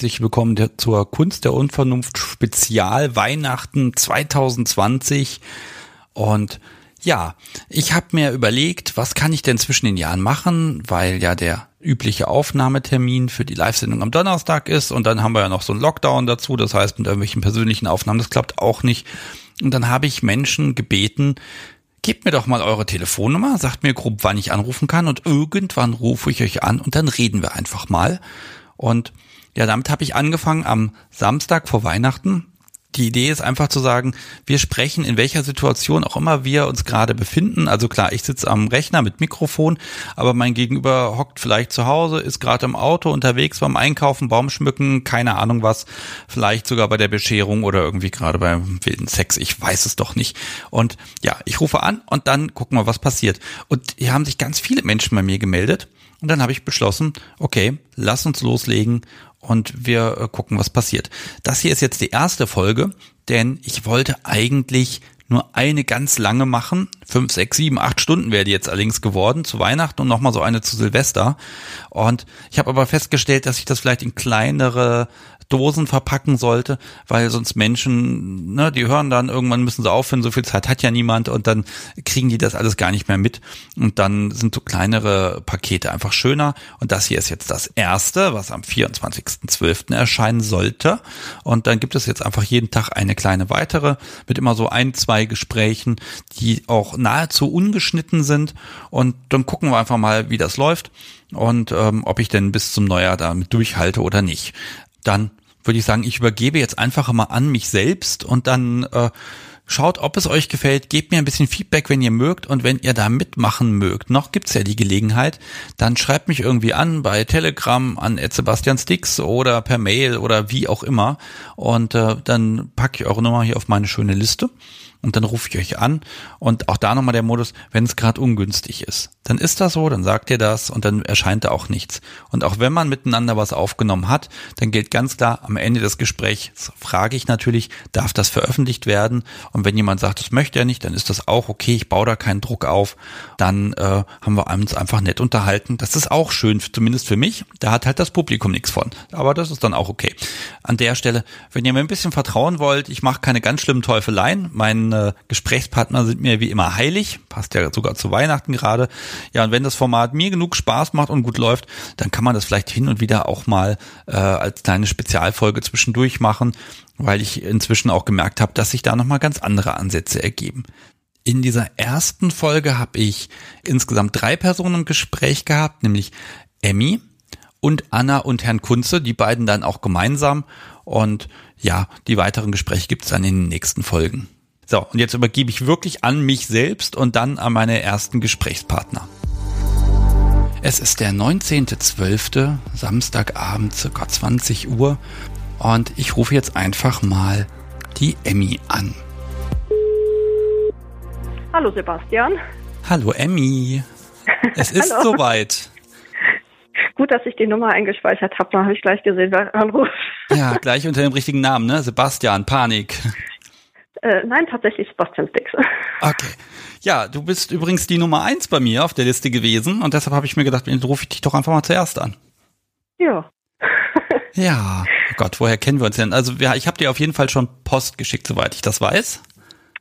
herzlich willkommen zur Kunst der Unvernunft Spezial Weihnachten 2020. Und ja, ich habe mir überlegt, was kann ich denn zwischen den Jahren machen, weil ja der übliche Aufnahmetermin für die Live-Sendung am Donnerstag ist und dann haben wir ja noch so einen Lockdown dazu, das heißt mit irgendwelchen persönlichen Aufnahmen, das klappt auch nicht. Und dann habe ich Menschen gebeten, gebt mir doch mal eure Telefonnummer, sagt mir grob, wann ich anrufen kann und irgendwann rufe ich euch an und dann reden wir einfach mal. Und ja, damit habe ich angefangen am Samstag vor Weihnachten die Idee ist einfach zu sagen, wir sprechen in welcher Situation auch immer wir uns gerade befinden. Also klar, ich sitze am Rechner mit Mikrofon, aber mein Gegenüber hockt vielleicht zu Hause, ist gerade im Auto unterwegs beim Einkaufen, Baum schmücken, keine Ahnung was, vielleicht sogar bei der Bescherung oder irgendwie gerade beim wilden Sex, ich weiß es doch nicht. Und ja, ich rufe an und dann gucken wir, was passiert. Und hier haben sich ganz viele Menschen bei mir gemeldet. Und dann habe ich beschlossen, okay, lass uns loslegen und wir äh, gucken, was passiert. Das hier ist jetzt die erste Folge, denn ich wollte eigentlich nur eine ganz lange machen. Fünf, sechs, sieben, acht Stunden wäre die jetzt allerdings geworden zu Weihnachten und nochmal so eine zu Silvester. Und ich habe aber festgestellt, dass ich das vielleicht in kleinere Dosen verpacken sollte, weil sonst Menschen, ne, die hören dann, irgendwann müssen sie aufhören, so viel Zeit hat ja niemand und dann kriegen die das alles gar nicht mehr mit und dann sind so kleinere Pakete einfach schöner und das hier ist jetzt das erste, was am 24.12. erscheinen sollte und dann gibt es jetzt einfach jeden Tag eine kleine weitere mit immer so ein, zwei Gesprächen, die auch nahezu ungeschnitten sind und dann gucken wir einfach mal, wie das läuft und ähm, ob ich denn bis zum Neujahr damit durchhalte oder nicht. Dann würde ich sagen, ich übergebe jetzt einfach mal an mich selbst und dann äh, schaut, ob es euch gefällt, gebt mir ein bisschen Feedback, wenn ihr mögt und wenn ihr da mitmachen mögt. Noch gibt's ja die Gelegenheit, dann schreibt mich irgendwie an bei Telegram an Sebastian Sticks oder per Mail oder wie auch immer und äh, dann packe ich eure Nummer hier auf meine schöne Liste und dann rufe ich euch an und auch da nochmal der Modus, wenn es gerade ungünstig ist. Dann ist das so, dann sagt ihr das und dann erscheint da auch nichts. Und auch wenn man miteinander was aufgenommen hat, dann gilt ganz klar, am Ende des Gesprächs frage ich natürlich, darf das veröffentlicht werden? Und wenn jemand sagt, das möchte er nicht, dann ist das auch okay, ich baue da keinen Druck auf. Dann äh, haben wir uns einfach nett unterhalten. Das ist auch schön, zumindest für mich. Da hat halt das Publikum nichts von. Aber das ist dann auch okay. An der Stelle, wenn ihr mir ein bisschen vertrauen wollt, ich mache keine ganz schlimmen Teufeleien. Mein meine Gesprächspartner sind mir wie immer heilig, passt ja sogar zu Weihnachten gerade. Ja, und wenn das Format mir genug Spaß macht und gut läuft, dann kann man das vielleicht hin und wieder auch mal äh, als kleine Spezialfolge zwischendurch machen, weil ich inzwischen auch gemerkt habe, dass sich da nochmal ganz andere Ansätze ergeben. In dieser ersten Folge habe ich insgesamt drei Personen im Gespräch gehabt, nämlich Emmy und Anna und Herrn Kunze, die beiden dann auch gemeinsam. Und ja, die weiteren Gespräche gibt es dann in den nächsten Folgen. So, und jetzt übergebe ich wirklich an mich selbst und dann an meine ersten Gesprächspartner. Es ist der 19.12., Samstagabend, circa 20 Uhr. Und ich rufe jetzt einfach mal die Emmy an. Hallo Sebastian. Hallo Emmy. Es ist soweit. Gut, dass ich die Nummer eingespeichert habe. Da habe ich gleich gesehen, wer anruft. Ja, gleich unter dem richtigen Namen, ne? Sebastian, Panik. Äh, nein, tatsächlich Sebastian Sticks. Okay. Ja, du bist übrigens die Nummer eins bei mir auf der Liste gewesen und deshalb habe ich mir gedacht, rufe ich dich doch einfach mal zuerst an. Ja. ja, oh Gott, woher kennen wir uns denn? Also ja, ich habe dir auf jeden Fall schon Post geschickt, soweit ich das weiß.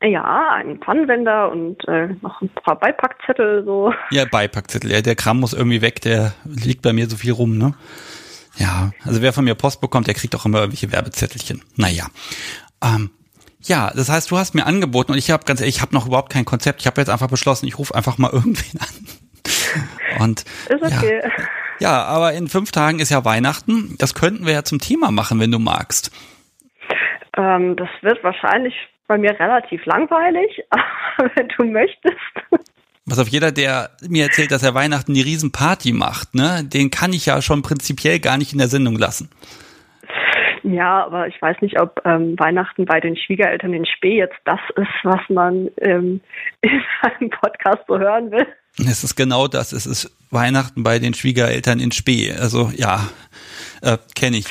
Ja, einen Pannenwender und äh, noch ein paar Beipackzettel so. Ja, Beipackzettel. Ja, der Kram muss irgendwie weg, der liegt bei mir so viel rum, ne? Ja, also wer von mir Post bekommt, der kriegt auch immer irgendwelche Werbezettelchen. Naja. Ähm, ja, das heißt, du hast mir angeboten und ich habe ganz ehrlich, ich habe noch überhaupt kein Konzept. Ich habe jetzt einfach beschlossen, ich rufe einfach mal irgendwen an. Und ist okay. Ja, ja, aber in fünf Tagen ist ja Weihnachten. Das könnten wir ja zum Thema machen, wenn du magst. Ähm, das wird wahrscheinlich bei mir relativ langweilig, aber wenn du möchtest. Was auf jeder, der mir erzählt, dass er Weihnachten die Riesenparty macht, ne, den kann ich ja schon prinzipiell gar nicht in der Sendung lassen. Ja, aber ich weiß nicht, ob ähm, Weihnachten bei den Schwiegereltern in Spee jetzt das ist, was man ähm, in einem Podcast so hören will. Es ist genau das. Es ist Weihnachten bei den Schwiegereltern in Spee. Also ja, äh, kenne ich.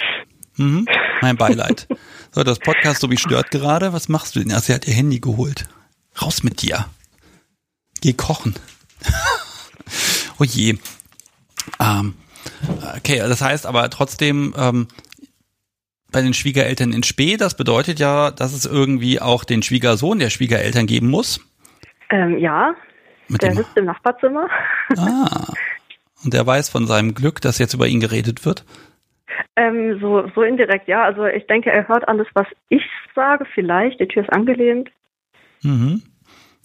Mhm. Mein Beileid. So, das Podcast so wie stört gerade. Was machst du denn? Also, sie hat ihr Handy geholt. Raus mit dir. Geh kochen. oh je. Ähm, okay, das heißt aber trotzdem, ähm, bei den Schwiegereltern in Spee. Das bedeutet ja, dass es irgendwie auch den Schwiegersohn der Schwiegereltern geben muss. Ähm, ja, Mit der sitzt im Nachbarzimmer. ah. Und der weiß von seinem Glück, dass jetzt über ihn geredet wird. Ähm, so, so indirekt, ja. Also ich denke, er hört alles, was ich sage, vielleicht. Die Tür ist angelehnt. Mhm.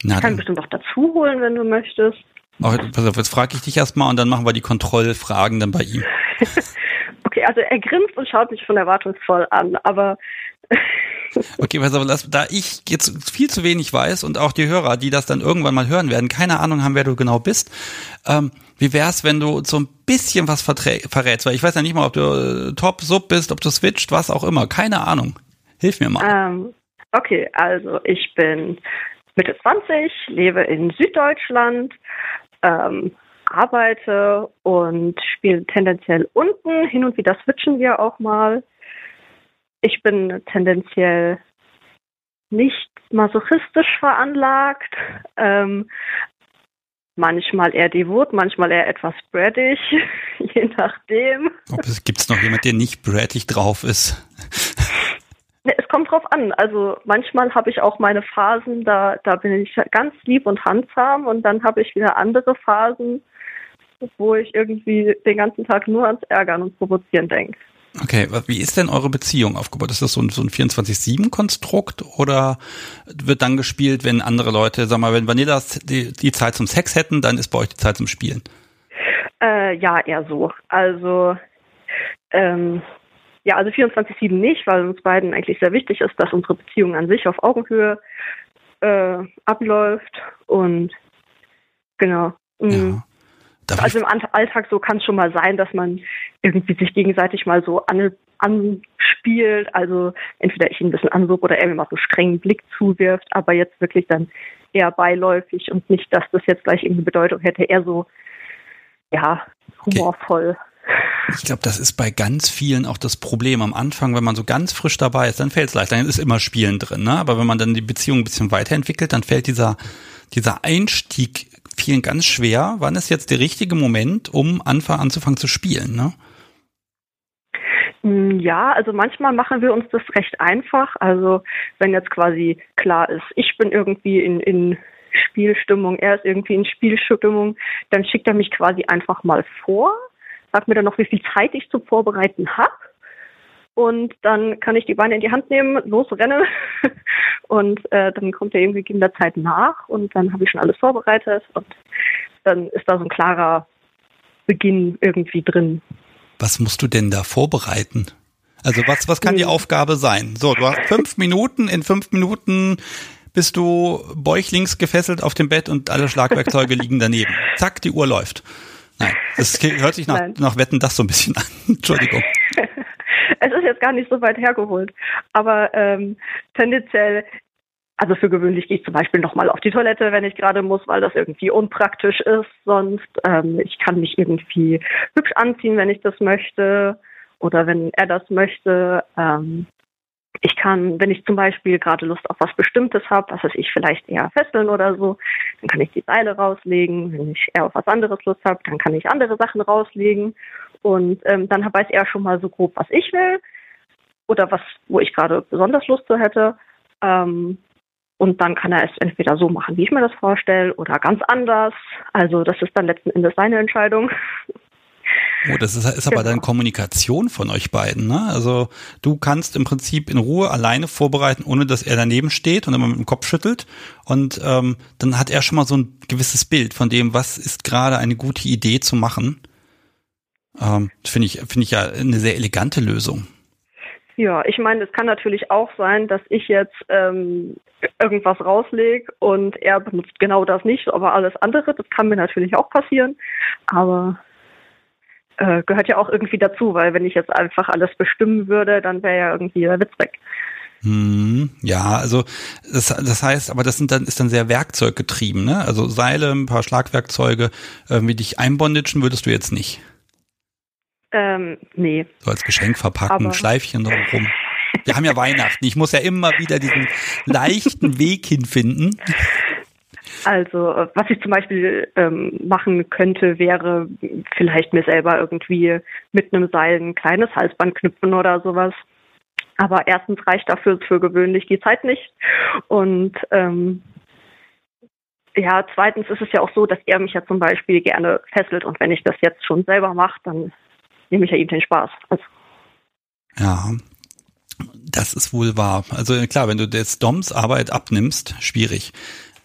Na, Ich kann bestimmt auch dazu holen, wenn du möchtest. oh, pass auf, jetzt frage ich dich erstmal und dann machen wir die Kontrollfragen dann bei ihm. Okay, also er grinst und schaut mich von erwartungsvoll an, aber Okay, pass auf, lass, da ich jetzt viel zu wenig weiß und auch die Hörer, die das dann irgendwann mal hören werden, keine Ahnung haben, wer du genau bist, ähm, wie wär's, wenn du so ein bisschen was verrätst? Weil ich weiß ja nicht mal, ob du äh, Top, Sub bist, ob du switcht, was auch immer. Keine Ahnung. Hilf mir mal. ähm, okay, also ich bin Mitte 20, lebe in Süddeutschland, ähm, arbeite und spiele tendenziell unten. Hin und wieder switchen wir auch mal. Ich bin tendenziell nicht masochistisch veranlagt. Ähm, manchmal eher devot, manchmal eher etwas brattig, je nachdem. Ob es noch jemand, der nicht brattig drauf ist? Ne, Es kommt drauf an. Also manchmal habe ich auch meine Phasen, da, da bin ich ganz lieb und handsam und dann habe ich wieder andere Phasen, wo ich irgendwie den ganzen Tag nur ans Ärgern und Provozieren denke. Okay, wie ist denn eure Beziehung aufgebaut? Ist das so ein, so ein 24-7-Konstrukt oder wird dann gespielt, wenn andere Leute, sag mal, wenn Vanillas die, die Zeit zum Sex hätten, dann ist bei euch die Zeit zum Spielen? Äh, ja, eher so. Also ähm, ja, also 24-7 nicht, weil uns beiden eigentlich sehr wichtig ist, dass unsere Beziehung an sich auf Augenhöhe äh, abläuft und genau. Mm. Ja. Darf Also im Alltag so kann es schon mal sein, dass man irgendwie sich gegenseitig mal so an, anspielt. Also entweder ich ihn ein bisschen ansuche oder er mir mal so einen strengen Blick zuwirft, aber jetzt wirklich dann eher beiläufig und nicht, dass das jetzt gleich irgendeine Bedeutung hätte, eher so, ja, humorvoll. ich glaube, das ist bei ganz vielen auch das Problem. Am Anfang, wenn man so ganz frisch dabei ist, dann fällt es leicht. Dann ist immer Spielen drin. Ne? Aber wenn man dann die Beziehung ein bisschen weiterentwickelt, dann fällt dieser, dieser Einstieg vielen ganz schwer. Wann ist jetzt der richtige Moment, um anzufangen zu spielen? Ne? Mm, Ja, also manchmal machen wir uns das recht einfach. Also wenn jetzt quasi klar ist, ich bin irgendwie in, in Spielstimmung, er ist irgendwie in Spielstimmung, dann schickt er mich quasi einfach mal vor, sagt mir dann noch, wie viel Zeit ich zum Vorbereiten habe. Und dann kann ich die Beine in die Hand nehmen, losrennen und äh, dann kommt er irgendwie in der Zeit nach und dann habe ich schon alles vorbereitet und dann ist da so ein klarer Beginn irgendwie drin. Was musst du denn da vorbereiten? Also was, was kann die Hm. Aufgabe sein? So, du hast fünf Minuten, in fünf Minuten bist du bäuchlings gefesselt auf dem Bett und alle Schlagwerkzeuge liegen daneben. Zack, die Uhr läuft. Nein, das hört sich nach, Nein. nach Wetten das so ein bisschen an. Entschuldigung. Es ist jetzt gar nicht so weit hergeholt, aber ähm, tendenziell, also für gewöhnlich gehe ich zum Beispiel nochmal auf die Toilette, wenn ich gerade muss, weil das irgendwie unpraktisch ist. Sonst, ähm, ich kann mich irgendwie hübsch anziehen, wenn ich das möchte oder wenn er das möchte. Ähm, ich kann, wenn ich zum Beispiel gerade Lust auf was Bestimmtes habe, was weiß ich, vielleicht eher fesseln oder so, dann kann ich die Seile rauslegen. Wenn ich eher auf was anderes Lust habe, dann kann ich andere Sachen rauslegen. Und ähm, dann weiß er schon mal so grob, was ich will oder was, wo ich gerade besonders Lust zu hätte. Ähm, und dann kann er es entweder so machen, wie ich mir das vorstelle, oder ganz anders. Also das ist dann letzten Endes seine Entscheidung. Oh, das ist, ist aber Genau. dann Kommunikation von euch beiden, ne? Also du kannst im Prinzip in Ruhe alleine vorbereiten, ohne dass er daneben steht und immer mit dem Kopf schüttelt. Und ähm, dann hat er schon mal so ein gewisses Bild von dem, was ist gerade eine gute Idee zu machen. Ähm, finde ich, finde ich ja eine sehr elegante Lösung. Ja, ich meine, es kann natürlich auch sein, dass ich jetzt ähm, irgendwas rauslege und er benutzt genau das nicht, aber alles andere, das kann mir natürlich auch passieren. Aber äh, gehört ja auch irgendwie dazu, weil wenn ich jetzt einfach alles bestimmen würde, dann wäre ja irgendwie der Witz weg. Hm, ja, also das, das heißt, aber das sind dann ist dann sehr werkzeuggetrieben, ne? Also Seile, ein paar Schlagwerkzeuge, irgendwie dich einbondagen würdest du jetzt nicht. Ähm, nee. So als Geschenk verpacken, Aber- Schleifchen drumherum. Wir haben ja Weihnachten. Ich muss ja immer wieder diesen leichten Weg hinfinden. Also, äh, was ich zum Beispiel ähm, machen könnte, wäre vielleicht mir selber irgendwie mit einem Seil ein kleines Halsband knüpfen oder sowas. Aber erstens reicht dafür für gewöhnlich die Zeit nicht. Und ähm, ja, zweitens ist es ja auch so, dass er mich ja zum Beispiel gerne fesselt und wenn ich das jetzt schon selber mache, dann nehme ich ja ihm den Spaß. Also. Ja, das ist wohl wahr. Also klar, wenn du jetzt Doms Arbeit abnimmst, schwierig.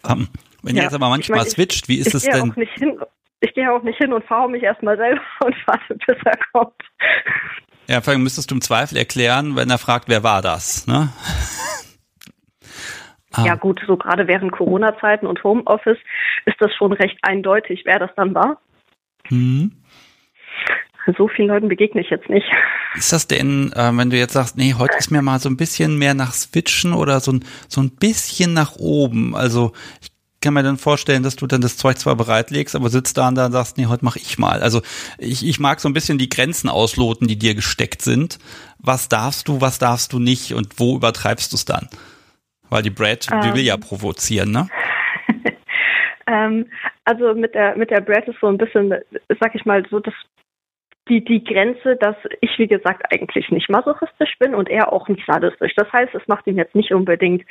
Ähm, wenn ja, ihr jetzt aber manchmal ich mein, switcht, wie ist es denn? Hin, ich gehe auch nicht hin und fahre mich erstmal selber und warte, bis er kommt. Ja, vor allem müsstest du im Zweifel erklären, wenn er fragt, wer war das, ne? Ah. Ja gut, so gerade während Corona-Zeiten und Homeoffice ist das schon recht eindeutig, wer das dann war. Mhm. So vielen Leuten begegne ich jetzt nicht. Ist das denn, äh, wenn du jetzt sagst, nee, heute ist mir mal so ein bisschen mehr nach Switchen oder so ein, so ein bisschen nach oben? Also ich kann mir dann vorstellen, dass du dann das Zeug zwar bereitlegst, aber sitzt da und dann sagst, nee, heute mache ich mal. Also ich, ich mag so ein bisschen die Grenzen ausloten, die dir gesteckt sind. Was darfst du, was darfst du nicht und wo übertreibst du es dann? Weil die Brad, ähm, die will ja provozieren, ne? ähm, also mit der mit der Brad ist so ein bisschen, sag ich mal, so das die, die Grenze, dass ich, wie gesagt, eigentlich nicht masochistisch bin und er auch nicht sadistisch. Das heißt, es macht ihm jetzt nicht unbedingt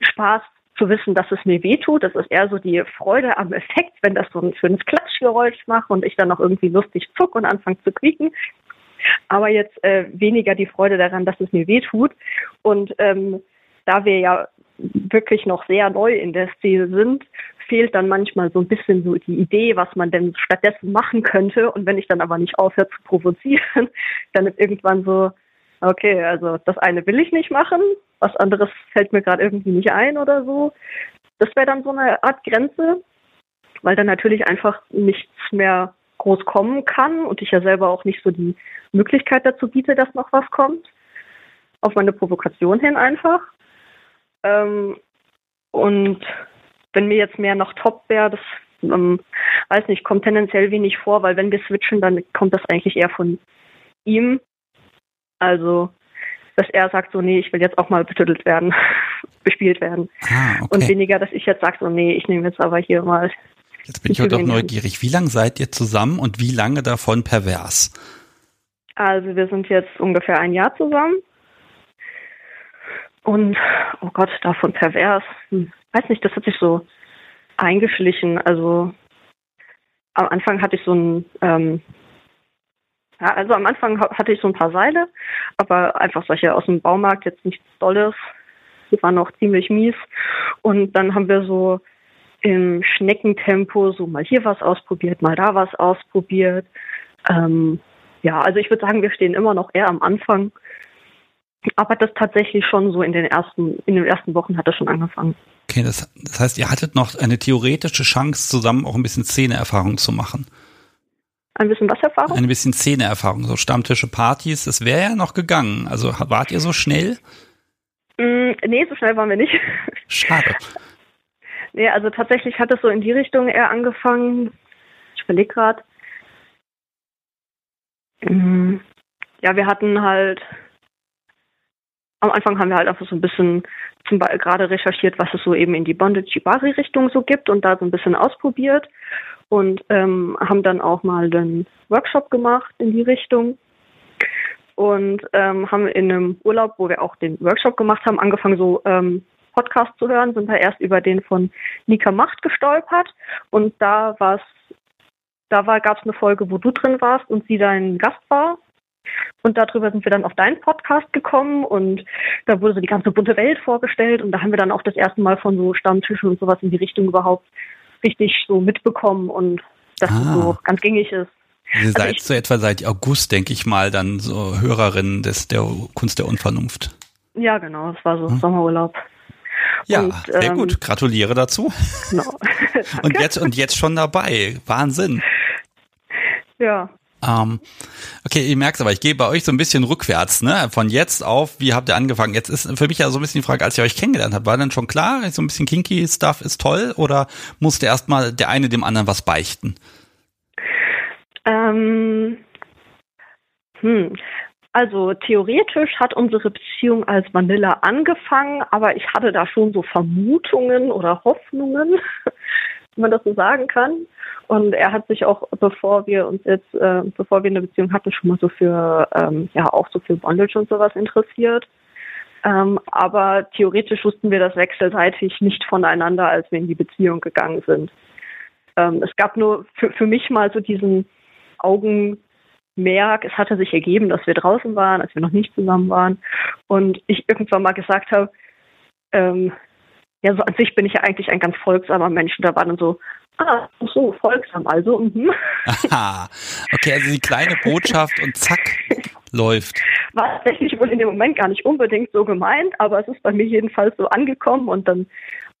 Spaß zu wissen, dass es mir wehtut. Das ist eher so die Freude am Effekt, wenn das so ein schönes Klatschgeräusch macht und ich dann noch irgendwie lustig zuck und anfange zu quieken. Aber jetzt äh, weniger die Freude daran, dass es mir wehtut. Und ähm, da wir ja wirklich noch sehr neu in der Szene sind, fehlt dann manchmal so ein bisschen so die Idee, was man denn stattdessen machen könnte. Und wenn ich dann aber nicht aufhöre zu provozieren, dann ist irgendwann so, okay, also das eine will ich nicht machen, was anderes fällt mir gerade irgendwie nicht ein oder so. Das wäre dann so eine Art Grenze, weil dann natürlich einfach nichts mehr groß kommen kann und ich ja selber auch nicht so die Möglichkeit dazu biete, dass noch was kommt. Auf meine Provokation hin einfach. Ähm, und wenn mir jetzt mehr noch top wäre, das ähm, weiß nicht, kommt tendenziell wenig vor, weil wenn wir switchen, dann kommt das eigentlich eher von ihm. Also, dass er sagt so, nee, ich will jetzt auch mal betüttelt werden, bespielt werden. Ah, okay. Und weniger, dass ich jetzt sage so, nee, ich nehme jetzt aber hier mal. Jetzt bin ich doch neugierig. Wie lange seid ihr zusammen und wie lange davon pervers? Also wir sind jetzt ungefähr ein Jahr zusammen. Und, oh Gott, davon pervers. Hm, weiß nicht, das hat sich so eingeschlichen. Also am Anfang hatte ich so ein, ähm, ja, also am Anfang hatte ich so ein paar Seile, aber einfach solche aus dem Baumarkt, jetzt nichts Dolles. Die waren noch ziemlich mies. Und dann haben wir so im Schneckentempo so mal hier was ausprobiert, mal da was ausprobiert. Ähm, ja, also ich würde sagen, wir stehen immer noch eher am Anfang aber das tatsächlich schon so in den ersten, in den ersten Wochen hat das schon angefangen. Okay, das, das heißt, ihr hattet noch eine theoretische Chance, zusammen auch ein bisschen Szeneerfahrung zu machen. Ein bisschen was Erfahrung? Ein bisschen Szeneerfahrung, so Stammtische, Partys, das wäre ja noch gegangen. Also wart ihr so schnell? Mm, nee, so schnell waren wir nicht. Schade. nee, also tatsächlich hat es so in die Richtung eher angefangen. Ich überlege gerade. Mm, ja, wir hatten halt am Anfang haben wir halt einfach so ein bisschen zum Beispiel gerade recherchiert, was es so eben in die Bondage Shibari Richtung so gibt und da so ein bisschen ausprobiert und ähm, haben dann auch mal einen Workshop gemacht in die Richtung und ähm, haben in einem Urlaub, wo wir auch den Workshop gemacht haben, angefangen so ähm, Podcast zu hören, sind da erst über den von Nika Macht gestolpert und da war's da war, gab es eine Folge, wo du drin warst und sie dein Gast war und darüber sind wir dann auf deinen Podcast gekommen und da wurde so die ganze bunte Welt vorgestellt und da haben wir dann auch das erste Mal von so Stammtischen und sowas in die Richtung überhaupt richtig so mitbekommen und dass ah. das so ganz gängig ist. Ihr also seid ich, so etwa seit August, denke ich mal, dann so Hörerin des der Kunst der Unvernunft. Ja, genau, es war so hm. Sommerurlaub. Ja, und, sehr ähm, gut. Gratuliere dazu. Genau. und jetzt und jetzt schon dabei. Wahnsinn. Ja, ähm, okay, ihr merkt aber, ich gehe bei euch so ein bisschen rückwärts, ne? Von jetzt auf, wie habt ihr angefangen? Jetzt ist für mich ja so ein bisschen die Frage, als ihr euch kennengelernt habt, war denn schon klar, so ein bisschen kinky Stuff ist toll oder musste erstmal der eine dem anderen was beichten? Ähm, hm. Also theoretisch hat unsere Beziehung als Vanilla angefangen, aber ich hatte da schon so Vermutungen oder Hoffnungen, wenn man das so sagen kann. Und er hat sich auch, bevor wir uns jetzt, äh, bevor wir eine Beziehung hatten, schon mal so für, ähm, ja, auch so für Bondage und sowas interessiert. Ähm, aber theoretisch wussten wir das wechselseitig nicht voneinander, als wir in die Beziehung gegangen sind. Ähm, es gab nur für, für mich mal so diesen Augenmerk, es hatte sich ergeben, dass wir draußen waren, als wir noch nicht zusammen waren. Und ich irgendwann mal gesagt habe, ähm, ja, so an sich bin ich ja eigentlich ein ganz folgsamer Mensch. Und da war dann so, ah, so, folgsam, also, mhm. Aha. Okay, also die kleine Botschaft und zack, läuft. War tatsächlich wohl in dem Moment gar nicht unbedingt so gemeint, aber es ist bei mir jedenfalls so angekommen und dann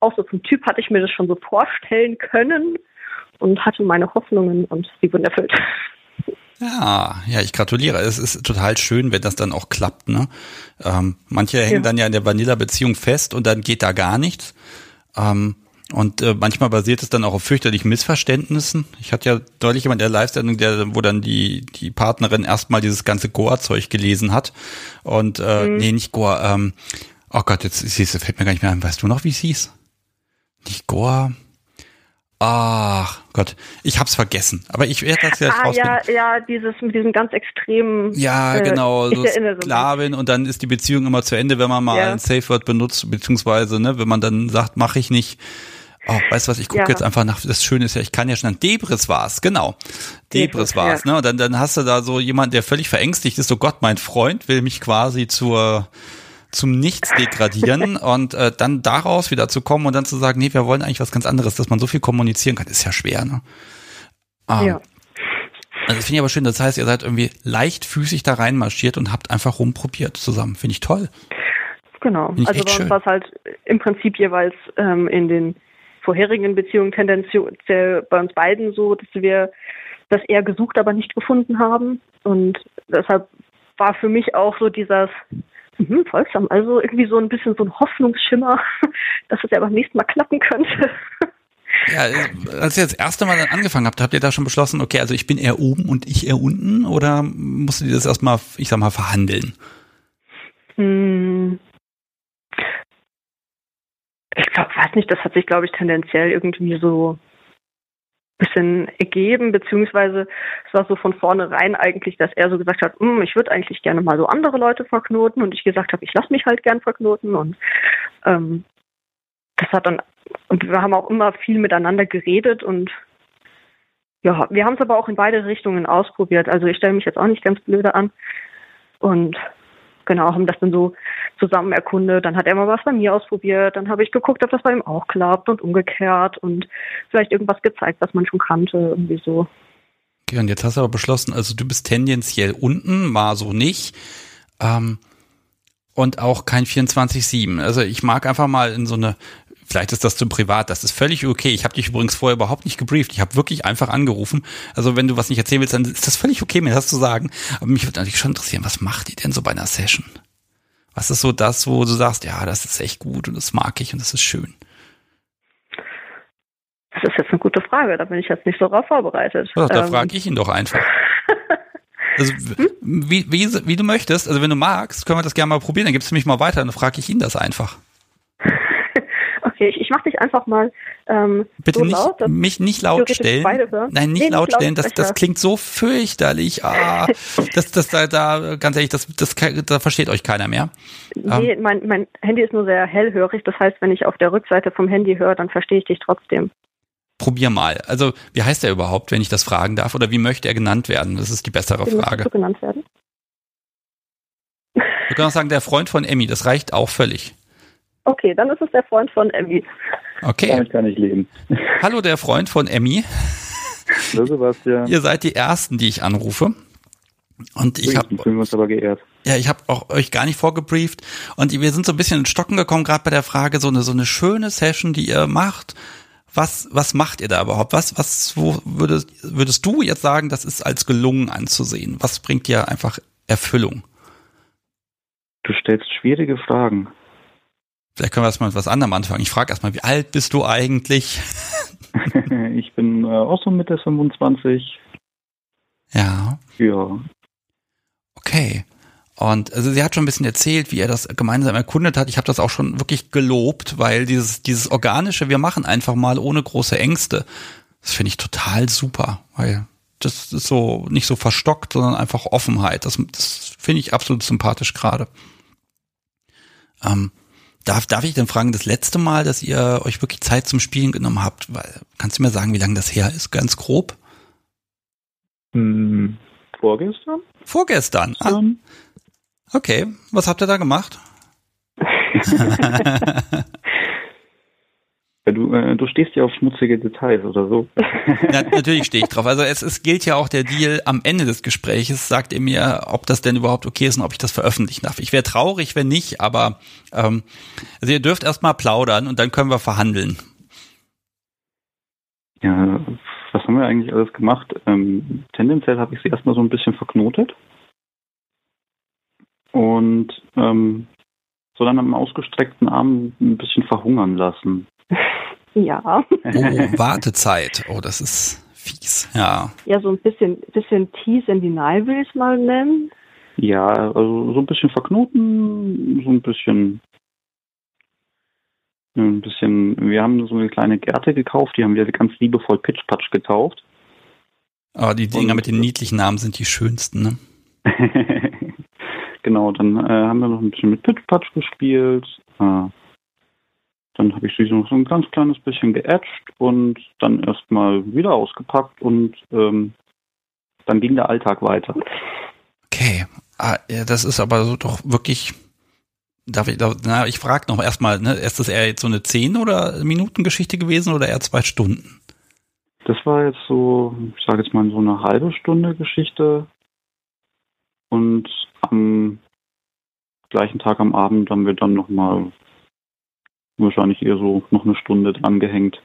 auch so vom Typ hatte ich mir das schon so vorstellen können und hatte meine Hoffnungen und sie wurden erfüllt. Ja, ja, ich gratuliere. Es ist total schön, wenn das dann auch klappt. Ne? Ähm, manche hängen ja. dann ja in der Vanilla-Beziehung fest und dann geht da gar nichts. Ähm, und äh, manchmal basiert es dann auch auf fürchterlichen Missverständnissen. Ich hatte ja deutlich jemand in der Live-Sendung, der, wo dann die, die Partnerin erstmal dieses ganze Goa-Zeug gelesen hat. Und äh, mhm. nee, nicht Goa, ähm, oh Gott, jetzt siehst du, fällt mir gar nicht mehr ein. Weißt du noch, wie es hieß? Nicht Goa. Ach Gott, ich hab's vergessen. Aber ich werde das jetzt ah, Ja, ja, dieses mit diesem ganz extremen. Ja, äh, genau, so Sklavin und dann ist die Beziehung immer zu Ende, wenn man mal ja. ein Safe Word benutzt, beziehungsweise, ne, wenn man dann sagt, mache ich nicht. Oh, weißt du was, ich gucke ja. jetzt einfach nach, das Schöne ist ja, ich kann ja schon, Debris war's, genau. Debris, Debris war's, ja. ne, und dann, dann hast du da so jemand, der völlig verängstigt ist, so Gott, mein Freund will mich quasi zur, zum Nichts degradieren und äh, dann daraus wieder zu kommen und dann zu sagen, nee, wir wollen eigentlich was ganz anderes, dass man so viel kommunizieren kann, ist ja schwer, ne? Ah. Ja. Also das finde ich aber schön, das heißt, ihr seid irgendwie leichtfüßig da reinmarschiert und habt einfach rumprobiert zusammen. Finde ich toll. Genau. Also bei uns war es halt im Prinzip jeweils ähm, in den vorherigen Beziehungen tendenziell bei uns beiden so, dass wir das eher gesucht, aber nicht gefunden haben. Und deshalb war für mich auch so dieses, Mhm, folgsam. Also irgendwie so ein bisschen so ein Hoffnungsschimmer, dass es ja beim nächsten Mal klappen könnte. Ja, als ihr das erste Mal dann angefangen habt, habt ihr da schon beschlossen, okay, also ich bin eher oben und ich eher unten oder musstet ihr das erstmal, ich sag mal, verhandeln? Hm. Ich glaube, weiß nicht, das hat sich, glaube ich, tendenziell irgendwie so bisschen ergeben, beziehungsweise es war so von vornherein eigentlich, dass er so gesagt hat, hm, ich würde eigentlich gerne mal so andere Leute verknoten. Und ich gesagt habe, ich lasse mich halt gern verknoten. Und ähm, das hat dann, und wir haben auch immer viel miteinander geredet und ja, wir haben es aber auch in beide Richtungen ausprobiert. Also ich stelle mich jetzt auch nicht ganz blöde an. Und genau, haben das dann so zusammen erkundet. Dann hat er mal was bei mir ausprobiert. Dann habe ich geguckt, ob das bei ihm auch klappt und umgekehrt und vielleicht irgendwas gezeigt, was man schon kannte, irgendwie so. Okay, und jetzt hast du aber beschlossen, also du bist tendenziell unten, mal so nicht. Ähm, und auch kein 24-7. Also ich mag einfach mal in so eine Vielleicht ist das zu privat, das ist völlig okay. Ich habe dich übrigens vorher überhaupt nicht gebrieft. Ich habe wirklich einfach angerufen. Also wenn du was nicht erzählen willst, dann ist das völlig okay, mir das zu sagen. Aber mich würde natürlich schon interessieren, was macht ihr denn so bei einer Session? Was ist so das, wo du sagst, ja, das ist echt gut und das mag ich und das ist schön? Das ist jetzt eine gute Frage, da bin ich jetzt nicht so drauf vorbereitet. Ja, da ähm. frage ich ihn doch einfach. Also hm? wie, wie, wie du möchtest, also wenn du magst, können wir das gerne mal probieren, dann gibst du mich mal weiter, dann frage ich ihn das einfach. Okay, ich, ich mache dich einfach mal ähm, Bitte so nicht, laut, mich nicht laut stellen. Nein, nicht nee, laut stellen. Das, das klingt so fürchterlich. Ah, das, das, da, da, ganz ehrlich, das, das, da versteht euch keiner mehr. Nee, ähm, mein, mein Handy ist nur sehr hellhörig. Das heißt, wenn ich auf der Rückseite vom Handy höre, dann verstehe ich dich trotzdem. Probier mal. Also, wie heißt er überhaupt, wenn ich das fragen darf? Oder wie möchte er genannt werden? Das ist die bessere wie Frage. Du genannt werden? Wir können auch sagen, der Freund von Emmy. Das reicht auch völlig. Okay, dann ist es der Freund von Emmy. Okay. Damit kann ich leben. Hallo, der Freund von Emmy. Hallo, Sebastian. Ihr seid die Ersten, die ich anrufe. Und ich habe uns aber geehrt. Ja, ich habe auch euch gar nicht vorgebrieft und wir sind so ein bisschen in Stocken gekommen gerade bei der Frage so eine so eine schöne Session, die ihr macht. Was was macht ihr da überhaupt? Was was wo würdest würdest du jetzt sagen, das ist als gelungen anzusehen? Was bringt dir einfach Erfüllung? Du stellst schwierige Fragen. Vielleicht können wir erstmal mit was anderem anfangen. Ich frage erstmal, wie alt bist du eigentlich? ich bin äh, auch so Mitte 25. Ja. Ja. Okay. Und also sie hat schon ein bisschen erzählt, wie er das gemeinsam erkundet hat. Ich habe das auch schon wirklich gelobt, weil dieses, dieses organische, wir machen einfach mal ohne große Ängste, das finde ich total super, weil das ist so nicht so verstockt, sondern einfach Offenheit. Das, das finde ich absolut sympathisch gerade. Ähm, darf, darf ich denn fragen, das letzte Mal, dass ihr euch wirklich Zeit zum Spielen genommen habt? Weil, kannst du mir sagen, wie lange das her ist, ganz grob? Hm, vorgestern? Vorgestern. Ah, okay. Was habt ihr da gemacht? Ja, du, äh, du stehst ja auf schmutzige Details oder so. Na, natürlich stehe ich drauf. Also es, es gilt ja auch der Deal, am Ende des Gespräches sagt ihr mir, ob das denn überhaupt okay ist und ob ich das veröffentlichen darf. Ich wäre traurig, wenn nicht, aber ähm, also ihr dürft erstmal plaudern und dann können wir verhandeln. Ja, was haben wir eigentlich alles gemacht? Ähm, tendenziell habe ich sie erstmal so ein bisschen verknotet. Und ähm, so dann am ausgestreckten Arm ein bisschen verhungern lassen. Ja. Oh, Wartezeit. Oh, das ist fies. Ja. Ja, so ein bisschen, bisschen Tease in die will ich es mal nennen. Ja, also so ein bisschen verknoten, so ein bisschen ein bisschen, wir haben so eine kleine Gerte gekauft, die haben wir ganz liebevoll Pitchpatch getauft. Aber die Dinger mit den niedlichen Namen sind die schönsten, ne? genau, dann äh, haben wir noch ein bisschen mit Pitchpatch gespielt. Äh, dann habe ich sie noch so ein ganz kleines bisschen geätscht und dann erstmal wieder ausgepackt und ähm, dann ging der Alltag weiter. Okay, ah, ja, das ist aber so doch wirklich. Darf ich, na, ich frage noch erstmal, ne, ist das eher jetzt so eine 10 oder Minuten Geschichte gewesen oder eher zwei Stunden? Das war jetzt so, ich sage jetzt mal so eine halbe Stunde Geschichte. Und am gleichen Tag am Abend haben wir dann nochmal wahrscheinlich eher so noch eine Stunde dran gehängt.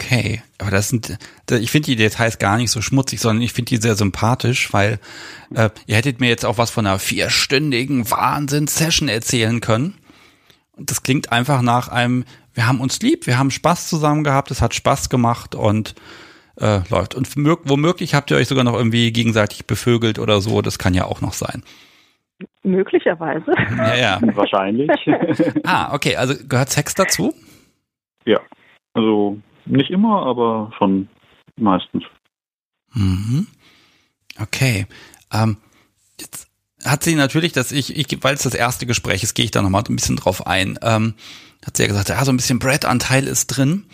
Okay, aber das sind, ich finde die Details gar nicht so schmutzig, sondern ich finde die sehr sympathisch, weil äh, ihr hättet mir jetzt auch was von einer vierstündigen Wahnsinn-Session erzählen können. Und das klingt einfach nach einem, wir haben uns lieb, wir haben Spaß zusammen gehabt, es hat Spaß gemacht und äh, läuft. Und womöglich habt ihr euch sogar noch irgendwie gegenseitig bevögelt oder so, das kann ja auch noch sein. Möglicherweise. Ja, ja. Wahrscheinlich. ah, okay, also gehört Sex dazu? Ja, also nicht immer, aber schon meistens. Mhm. Okay. Ähm, jetzt hat sie natürlich, dass ich, ich weil es das erste Gespräch ist, gehe ich da nochmal ein bisschen drauf ein. Ähm, hat sie ja gesagt, ja, so ein bisschen Brad-Anteil ist drin.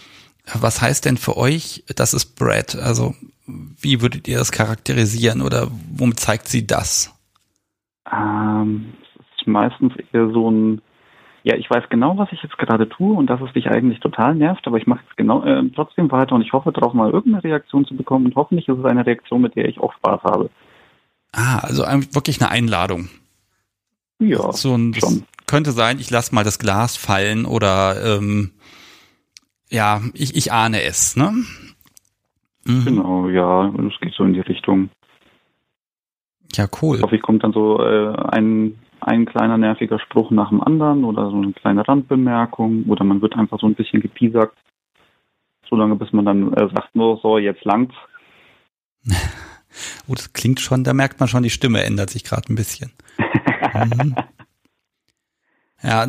Was heißt denn für euch, das ist Brad? Also, wie würdet ihr das charakterisieren oder womit zeigt sie das? Ähm, es ist meistens eher so ein ja, ich weiß genau, was ich jetzt gerade tue und dass es dich eigentlich total nervt, aber ich mache es genau äh, trotzdem weiter und ich hoffe darauf mal irgendeine Reaktion zu bekommen und hoffentlich ist es eine Reaktion, mit der ich auch Spaß habe. Ah, also wirklich eine Einladung. Ja, so ein, könnte sein, ich lasse mal das Glas fallen oder ähm, ja, ich, ich ahne es, ne? Mhm. Genau, ja, es geht so in die Richtung. Ja, cool. Ich hoffe, ich komme dann so äh, ein ein kleiner nerviger Spruch nach dem anderen oder so eine kleine Randbemerkung oder man wird einfach so ein bisschen gepiesackt, solange bis man dann äh, sagt, nur so, jetzt langt's. oh, das klingt schon, da merkt man schon, die Stimme ändert sich gerade ein bisschen. mhm. Ja,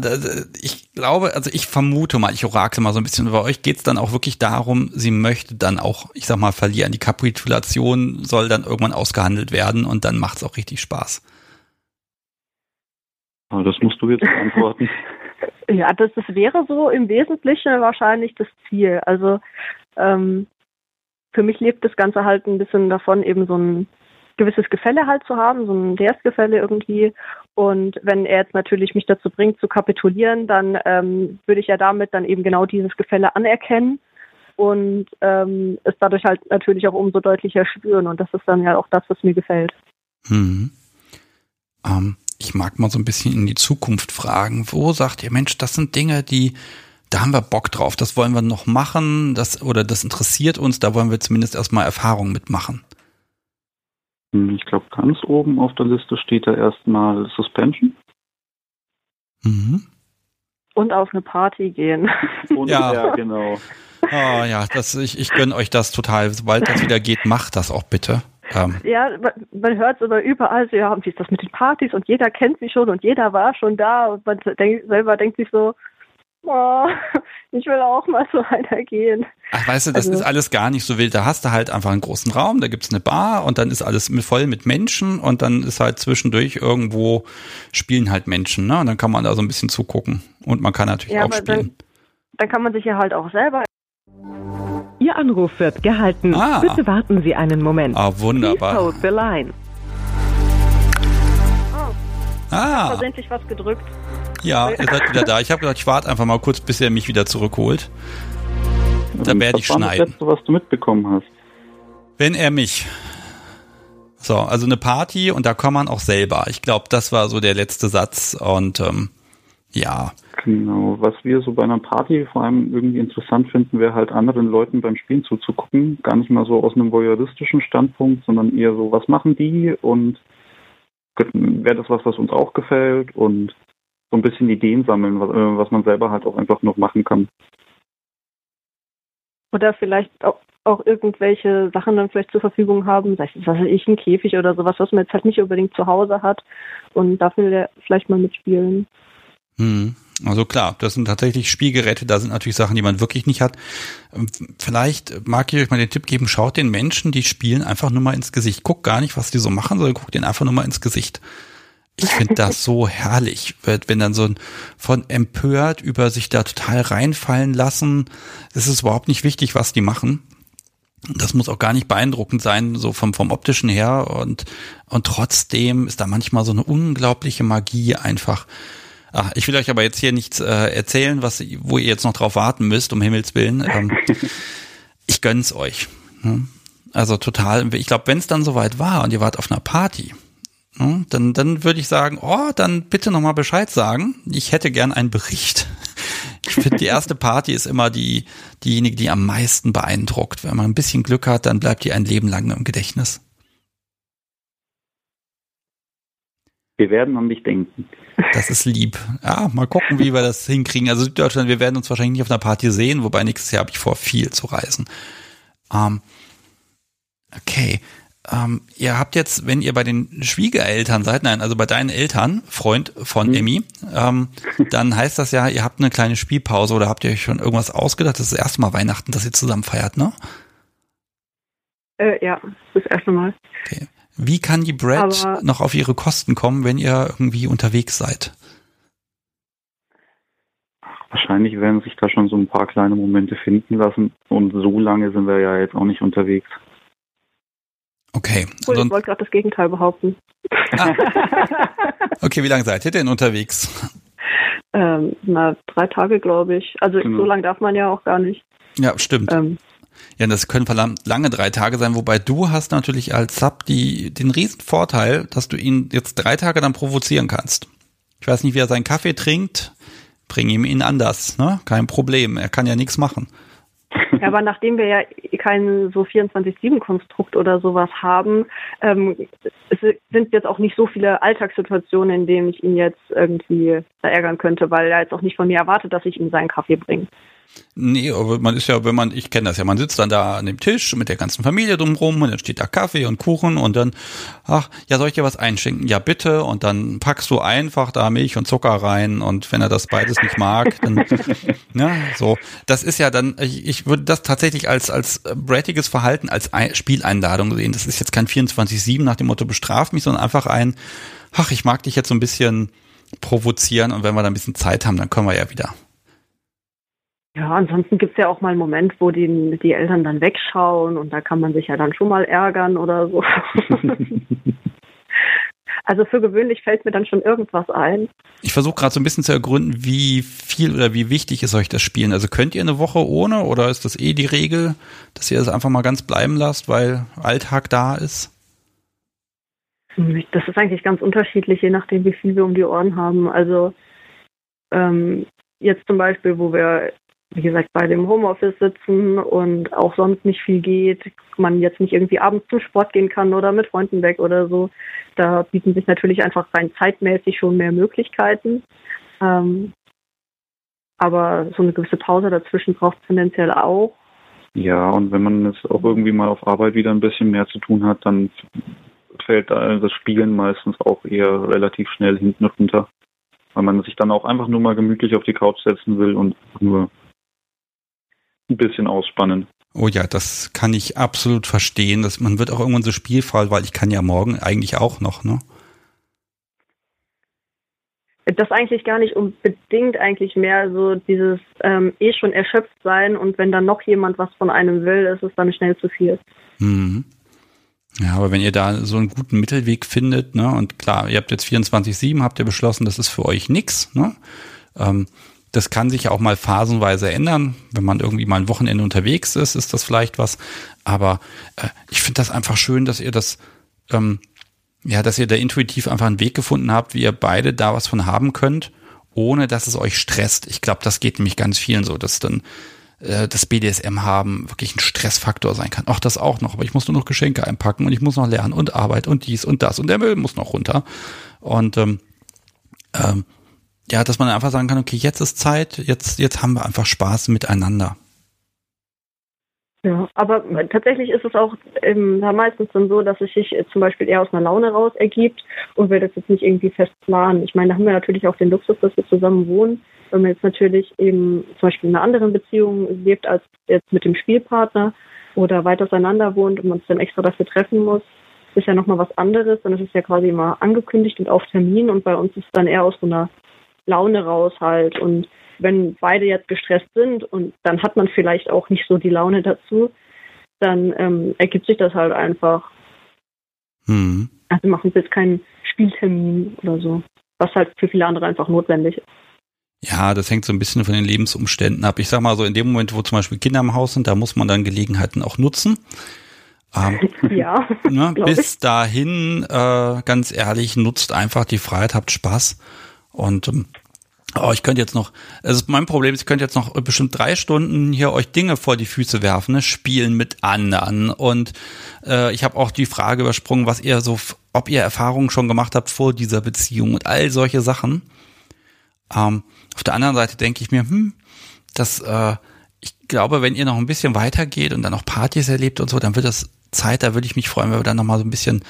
ich glaube, also ich vermute mal, ich orakel mal so ein bisschen, bei euch geht's dann auch wirklich darum, sie möchte dann auch, ich sag mal, verlieren. Die Kapitulation soll dann irgendwann ausgehandelt werden und dann macht's auch richtig Spaß. Das musst du jetzt beantworten. ja, das, das wäre so im Wesentlichen wahrscheinlich das Ziel. Also ähm, für mich lebt das Ganze halt ein bisschen davon, eben so ein gewisses Gefälle halt zu haben, so ein Leersgefälle irgendwie. Und wenn er jetzt natürlich mich dazu bringt, zu kapitulieren, dann ähm, würde ich ja damit dann eben genau dieses Gefälle anerkennen und ähm, es dadurch halt natürlich auch umso deutlicher spüren. Und das ist dann ja auch das, was mir gefällt. Hm. Ähm, ich mag mal so ein bisschen in die Zukunft fragen. Wo sagt ihr, Mensch, das sind Dinge, die, da haben wir Bock drauf, das wollen wir noch machen, das, oder das interessiert uns, da wollen wir zumindest erstmal Erfahrungen mitmachen. Hm, ich glaube, ganz oben auf der Liste steht da erstmal Suspension. Mhm. Und auf eine Party gehen. Und, ja. ja, genau. Oh ja, das, ich, ich gönne euch das total. Sobald das wieder geht, macht das auch bitte. Ähm. Ja, man, man hört es immer überall so, ja, wie ist das mit den Partys und jeder kennt sie schon und jeder war schon da und man denk, selber denkt sich so, oh, ich will auch mal so einer gehen. Ach, weißt du, das also, ist alles gar nicht so wild. Da hast du halt einfach einen großen Raum, da gibt's eine Bar und dann ist alles voll mit Menschen und dann ist halt zwischendurch irgendwo spielen halt Menschen, ne? Und dann kann man da so ein bisschen zugucken. Und man kann natürlich ja, auch spielen. Dann, dann kann man sich ja halt auch selber. Ihr Anruf wird gehalten. Ah. Bitte warten Sie einen Moment. Ah, wunderbar. Please hold the line. Oh. Ah. Versehentlich was gedrückt. Ja, ihr seid wieder da. Ich habe gedacht, ich warte einfach mal kurz, bis er mich wieder zurückholt. Da werde ich schneiden. Das letzte, was du mitbekommen hast. Wenn er mich. So, also eine Party und da kann man auch selber. Ich glaube, das war so der letzte Satz und ähm, ja. Genau, was wir so bei einer Party vor allem irgendwie interessant finden, wäre halt anderen Leuten beim Spielen zuzugucken. Gar nicht mal so aus einem voyeuristischen Standpunkt, sondern eher so, was machen die und wäre das was, was uns auch gefällt und so ein bisschen Ideen sammeln, was, äh, was man selber halt auch einfach noch machen kann. Oder vielleicht auch, auch irgendwelche Sachen dann vielleicht zur Verfügung haben, sei es, was weiß ich, ein Käfig oder sowas, was man jetzt halt nicht unbedingt zu Hause hat und dafür vielleicht mal mitspielen. Hm. Also klar, das sind tatsächlich Spielgeräte, da sind natürlich Sachen, die man wirklich nicht hat. Ähm, vielleicht mag ich euch mal den Tipp geben, schaut den Menschen, die spielen, einfach nur mal ins Gesicht. Guckt gar nicht, was die so machen, sondern guckt denen einfach nur mal ins Gesicht. Ich finde das so herrlich, wenn dann so ein von empört über sich da total reinfallen lassen. Es ist überhaupt nicht wichtig, was die machen. Das muss auch gar nicht beeindruckend sein, so vom, vom optischen her. Und, und trotzdem ist da manchmal so eine unglaubliche Magie einfach. Ach, ich will euch aber jetzt hier nichts äh, erzählen, was, wo ihr jetzt noch drauf warten müsst, um Himmels Willen. Ähm, ich gönn's euch. Ne? Also total, ich glaube, wenn es dann soweit war und ihr wart auf einer Party? Dann, dann würde ich sagen, oh, dann bitte nochmal Bescheid sagen. Ich hätte gern einen Bericht. Ich finde, die erste Party ist immer die, diejenige, die am meisten beeindruckt. Wenn man ein bisschen Glück hat, dann bleibt die ein Leben lang im Gedächtnis. Wir werden an dich denken. Das ist lieb. Ja, mal gucken, wie wir das hinkriegen. Also Süddeutschland, wir werden uns wahrscheinlich nicht auf einer Party sehen, wobei nächstes Jahr habe ich vor, viel zu reisen. Ähm, okay ähm, ihr habt jetzt, wenn ihr bei den Schwiegereltern seid, nein, also bei deinen Eltern, Freund von mhm. Emmy, ähm, dann heißt das ja, ihr habt eine kleine Spielpause oder habt ihr euch schon irgendwas ausgedacht? Das ist das erste Mal Weihnachten, dass ihr zusammen feiert, ne? Äh, ja, das erste Mal. Okay. Wie kann die Brad Aber noch auf ihre Kosten kommen, wenn ihr irgendwie unterwegs seid? Wahrscheinlich werden sich da schon so ein paar kleine Momente finden lassen und so lange sind wir ja jetzt auch nicht unterwegs. Okay. Cool, ich wollte gerade das Gegenteil behaupten. Ah. Okay, wie lange seid ihr denn unterwegs? Ähm, na, drei Tage, glaube ich. Also genau. so lange darf man ja auch gar nicht. Ja, stimmt. Ähm, ja, das können lange drei Tage sein, wobei du hast natürlich als Sub die, den riesen Vorteil, dass du ihn jetzt drei Tage dann provozieren kannst. Ich weiß nicht, wie er seinen Kaffee trinkt, bring ihm ihn anders, ne? Kein Problem. Er kann ja nichts machen. Aber nachdem wir ja kein so 24-7-Konstrukt oder sowas haben, ähm, sind jetzt auch nicht so viele Alltagssituationen, in denen ich ihn jetzt irgendwie verärgern könnte, weil er jetzt auch nicht von mir erwartet, dass ich ihm seinen Kaffee bringe. Nee, aber man ist ja, wenn man, ich kenne das ja, man sitzt dann da an dem Tisch mit der ganzen Familie drumrum und dann steht da Kaffee und Kuchen und dann, ach, ja, soll ich dir was einschenken? Ja, bitte. Und dann packst du einfach da Milch und Zucker rein und wenn er das beides nicht mag, dann, ja, so. Das ist ja dann, ich, ich würde das tatsächlich als, als brattiges Verhalten, als Spieleinladung sehen. Das ist jetzt kein 24-7 nach dem Motto bestraf mich, sondern einfach ein, ach, ich mag dich jetzt so ein bisschen provozieren und wenn wir da ein bisschen Zeit haben, dann können wir ja wieder. Ja, ansonsten gibt's ja auch mal einen Moment, wo die, die Eltern dann wegschauen und da kann man sich ja dann schon mal ärgern oder so. also für gewöhnlich fällt mir dann schon irgendwas ein. Ich versuche gerade so ein bisschen zu ergründen, wie viel oder wie wichtig ist euch das Spielen. Also könnt ihr eine Woche ohne oder ist das eh die Regel, dass ihr es das einfach mal ganz bleiben lasst, weil Alltag da ist? Das ist eigentlich ganz unterschiedlich, je nachdem, wie viel wir um die Ohren haben. Also ähm, jetzt zum Beispiel, wo wir wie gesagt, bei dem Homeoffice sitzen und auch sonst nicht viel geht, man jetzt nicht irgendwie abends zum Sport gehen kann oder mit Freunden weg oder so. Da bieten sich natürlich einfach rein zeitmäßig schon mehr Möglichkeiten. Ähm, aber so eine gewisse Pause dazwischen braucht es tendenziell auch. Ja, und wenn man jetzt auch irgendwie mal auf Arbeit wieder ein bisschen mehr zu tun hat, dann fällt das Spielen meistens auch eher relativ schnell hinten runter. weil man sich dann auch einfach nur mal gemütlich auf die Couch setzen will und nur ein bisschen ausspannen. Oh ja, das kann ich absolut verstehen. Dass man wird auch irgendwann so spielvoll, weil ich kann ja morgen eigentlich auch noch, ne? Das eigentlich gar nicht unbedingt eigentlich mehr so dieses ähm, eh schon erschöpft sein und wenn dann noch jemand was von einem will, ist es dann schnell zu viel. Mhm. Ja, aber wenn ihr da so einen guten Mittelweg findet, ne, und klar, ihr habt jetzt 24-7, habt ihr beschlossen, das ist für euch nix, ne? Ähm, das kann sich ja auch mal phasenweise ändern. Wenn man irgendwie mal ein Wochenende unterwegs ist, ist das vielleicht was. Aber äh, ich finde das einfach schön, dass ihr das, ähm, ja, dass ihr da intuitiv einfach einen Weg gefunden habt, wie ihr beide da was von haben könnt, ohne dass es euch stresst. Ich glaube, das geht nämlich ganz vielen so, dass dann äh, das BDSM haben wirklich ein Stressfaktor sein kann. Ach, das auch noch, aber ich muss nur noch Geschenke einpacken und ich muss noch lernen und Arbeit und dies und das und der Müll muss noch runter. Und ähm, ähm, ja, dass man einfach sagen kann, okay, jetzt ist Zeit, jetzt, jetzt haben wir einfach Spaß miteinander. Ja, aber tatsächlich ist es auch ähm, meistens dann so, dass es sich zum Beispiel eher aus einer Laune raus ergibt und wir das jetzt nicht irgendwie fest planen. Ich meine, da haben wir natürlich auch den Luxus, dass wir zusammen wohnen. Wenn man jetzt natürlich eben zum Beispiel in einer anderen Beziehung lebt als jetzt mit dem Spielpartner oder weit auseinander wohnt und man sich dann extra dafür treffen muss, ist ja nochmal was anderes. Dann ist es ja quasi immer angekündigt und auf Termin und bei uns ist es dann eher aus so einer Laune raus halt. Und wenn beide jetzt gestresst sind und dann hat man vielleicht auch nicht so die Laune dazu, dann ähm, ergibt sich das halt einfach. Hm. Also machen wir jetzt keinen Spieltermin oder so, was halt für viele andere einfach notwendig ist. Ja, das hängt so ein bisschen von den Lebensumständen ab. Ich sag mal so, in dem Moment, wo zum Beispiel Kinder im Haus sind, da muss man dann Gelegenheiten auch nutzen. Ähm, ja. Ne, bis dahin, äh, ganz ehrlich, nutzt einfach die Freiheit, habt Spaß und ähm, Oh, ich könnte jetzt noch, also mein Problem ist, ich könnte jetzt noch bestimmt drei Stunden hier euch Dinge vor die Füße werfen, ne? spielen mit anderen. Und äh, ich habe auch die Frage übersprungen, was ihr so, ob ihr Erfahrungen schon gemacht habt vor dieser Beziehung und all solche Sachen. Ähm, auf der anderen Seite denke ich mir, hm, das, äh, ich glaube, wenn ihr noch ein bisschen weitergeht und dann noch Partys erlebt und so, dann wird das Zeit, da würde ich mich freuen, wenn wir dann nochmal so ein bisschen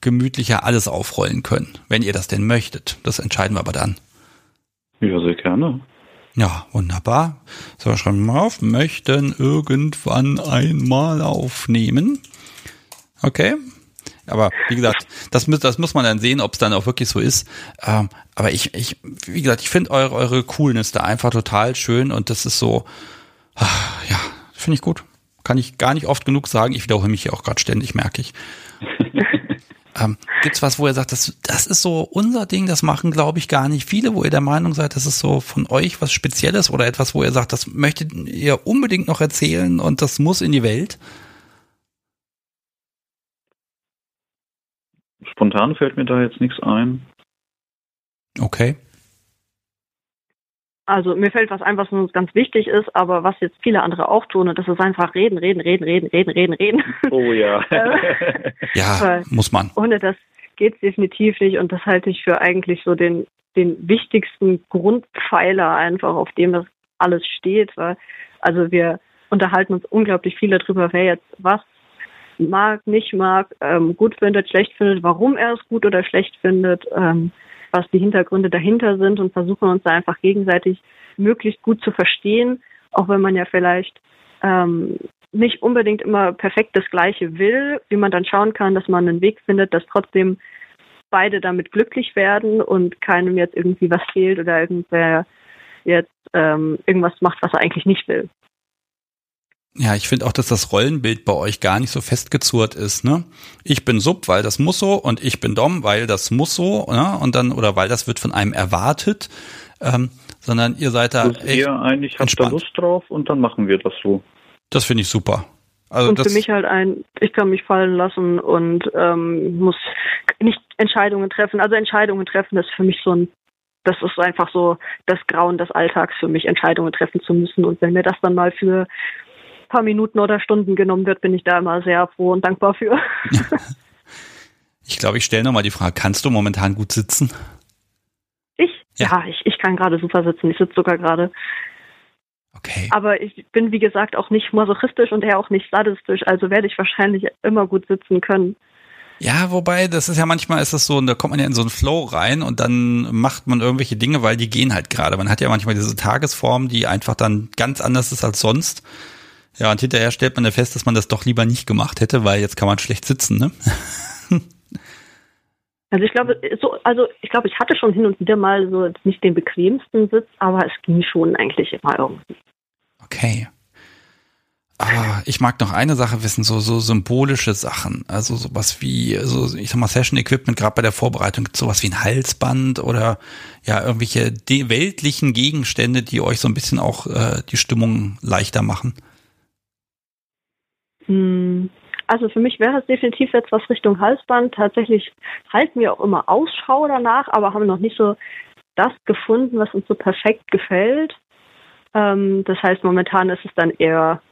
gemütlicher alles aufrollen können, wenn ihr das denn möchtet. Das entscheiden wir aber dann. Ja, sehr gerne. Ja, wunderbar. So, schreiben wir mal auf. Möchten irgendwann einmal aufnehmen. Okay. Aber wie gesagt, das, das muss man dann sehen, ob es dann auch wirklich so ist. Ähm, aber ich, ich, wie gesagt, ich finde eure, eure Coolness da einfach total schön und das ist so, ach, ja, finde ich gut. Kann ich gar nicht oft genug sagen. Ich wiederhole mich hier auch gerade ständig, merke ich. Ähm, Gibt was, wo ihr sagt, das, das ist so unser Ding, das machen, glaube ich, gar nicht viele, wo ihr der Meinung seid, das ist so von euch was Spezielles oder etwas, wo ihr sagt, das möchtet ihr unbedingt noch erzählen und das muss in die Welt? Spontan fällt mir da jetzt nichts ein. Okay. Also mir fällt was ein, was uns ganz wichtig ist, aber was jetzt viele andere auch tun, und das ist einfach reden, reden, reden, reden, reden, reden, reden. Oh ja. Äh, ja, muss man. Ohne das geht es definitiv nicht und das halte ich für eigentlich so den, den wichtigsten Grundpfeiler einfach, auf dem das alles steht. Weil, also wir unterhalten uns unglaublich viel darüber, wer jetzt was mag, nicht mag, ähm, gut findet, schlecht findet, warum er es gut oder schlecht findet. Ähm, was die Hintergründe dahinter sind und versuchen uns da einfach gegenseitig möglichst gut zu verstehen, auch wenn man ja vielleicht ähm, nicht unbedingt immer perfekt das Gleiche will, wie man dann schauen kann, dass man einen Weg findet, dass trotzdem beide damit glücklich werden und keinem jetzt irgendwie was fehlt oder irgendwer jetzt ähm, irgendwas macht, was er eigentlich nicht will. Ja, ich finde auch, dass das Rollenbild bei euch gar nicht so festgezurrt ist, ne? Ich bin Sub, weil das muss so, und ich bin Dom, weil das muss so, ne? Und dann, oder weil das wird von einem erwartet, ähm, sondern ihr seid da also echt ihr eigentlich habt da Lust drauf und dann machen wir das so. Das finde ich super. Also und für mich halt ein, ich kann mich fallen lassen und ähm, muss nicht Entscheidungen treffen. Also Entscheidungen treffen ist für mich so ein, das ist einfach so das Grauen des Alltags für mich, Entscheidungen treffen zu müssen. Und wenn mir das dann mal für paar Minuten oder Stunden genommen wird, bin ich da immer sehr froh und dankbar für. ich glaube, ich stelle nochmal die Frage, kannst du momentan gut sitzen? Ich? Ja, ja ich, ich kann gerade super sitzen. Ich sitze sogar gerade. Okay. Aber ich bin, wie gesagt, auch nicht masochistisch und eher auch nicht sadistisch, also werde ich wahrscheinlich immer gut sitzen können. Ja, wobei, das ist ja manchmal ist es so, da kommt man ja in so einen Flow rein und dann macht man irgendwelche Dinge, weil die gehen halt gerade. Man hat ja manchmal diese Tagesform, die einfach dann ganz anders ist als sonst. Ja, und hinterher stellt man ja fest, dass man das doch lieber nicht gemacht hätte, weil jetzt kann man schlecht sitzen, ne? Also ich glaube, so, also ich glaube, ich hatte schon hin und wieder mal so nicht den bequemsten Sitz, aber es ging schon eigentlich immer irgendwie. Okay. Ah, ich mag noch eine Sache wissen, so, so symbolische Sachen. Also sowas wie, so, ich sag mal, Session Equipment, gerade bei der Vorbereitung, sowas wie ein Halsband oder ja, irgendwelche weltlichen Gegenstände, die euch so ein bisschen auch äh, die Stimmung leichter machen. Hm, also für mich wäre es definitiv jetzt was Richtung Halsband. Tatsächlich halten wir auch immer Ausschau danach, aber haben noch nicht so das gefunden, was uns so perfekt gefällt. Ähm, das heißt, momentan ist es dann eher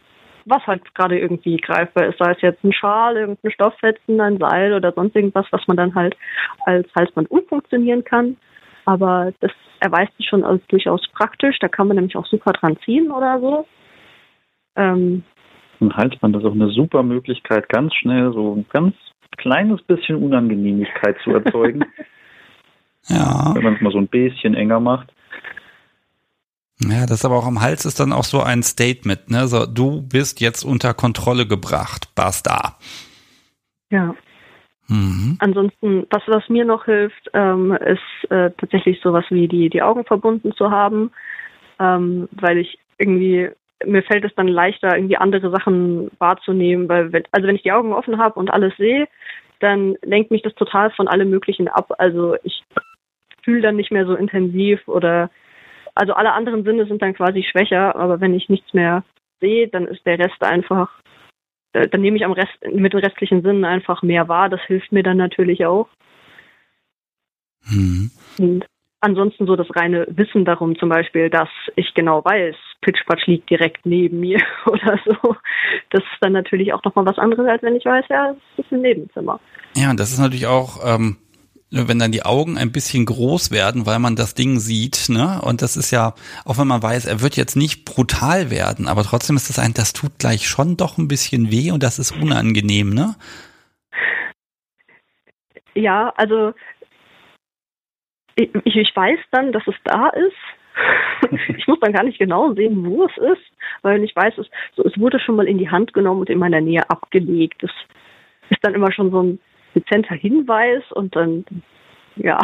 was halt gerade irgendwie greifbar ist, sei es jetzt ein Schal, irgendein Stofffetzen, ein Seil oder sonst irgendwas, was man dann halt als Halsband umfunktionieren kann. Aber das erweist sich schon als durchaus praktisch. Da kann man nämlich auch super dran ziehen oder so. Ähm, ein Halsband ist auch eine super Möglichkeit, ganz schnell so ein ganz kleines bisschen Unangenehmigkeit zu erzeugen. ja. Wenn man es mal so ein bisschen enger macht. Ja, das aber auch am Hals ist dann auch so ein Statement, ne? So, du bist jetzt unter Kontrolle gebracht, basta. Ja. Mhm. Ansonsten, was, was mir noch hilft, ähm, ist äh, tatsächlich sowas wie die, die Augen verbunden zu haben, ähm, weil ich irgendwie, mir fällt es dann leichter, irgendwie andere Sachen wahrzunehmen, weil, wenn, also wenn ich die Augen offen habe und alles sehe, dann lenkt mich das total von allem Möglichen ab. Also ich fühle dann nicht mehr so intensiv oder also alle anderen Sinne sind dann quasi schwächer, aber wenn ich nichts mehr sehe, dann ist der Rest einfach, äh, dann nehme ich am Rest, mit den restlichen Sinnen einfach mehr wahr. Das hilft mir dann natürlich auch. Mhm. Und ansonsten so das reine Wissen darum, zum Beispiel, dass ich genau weiß, Pitchpatch liegt direkt neben mir oder so. Das ist dann natürlich auch nochmal was anderes, als wenn ich weiß, ja, es ist ein Nebenzimmer. Ja, und das ist natürlich auch ähm, wenn dann die Augen ein bisschen groß werden, weil man das Ding sieht, ne? Und das ist ja, auch wenn man weiß, er wird jetzt nicht brutal werden, aber trotzdem ist das ein, das tut gleich schon doch ein bisschen weh und das ist unangenehm, ne? Ja, also ich, ich weiß dann, dass es da ist. ich muss dann gar nicht genau sehen, wo es ist, weil ich weiß, es, so, es wurde schon mal in die Hand genommen und in meiner Nähe abgelegt. Das ist dann immer schon so ein dezenter Hinweis und dann, ja.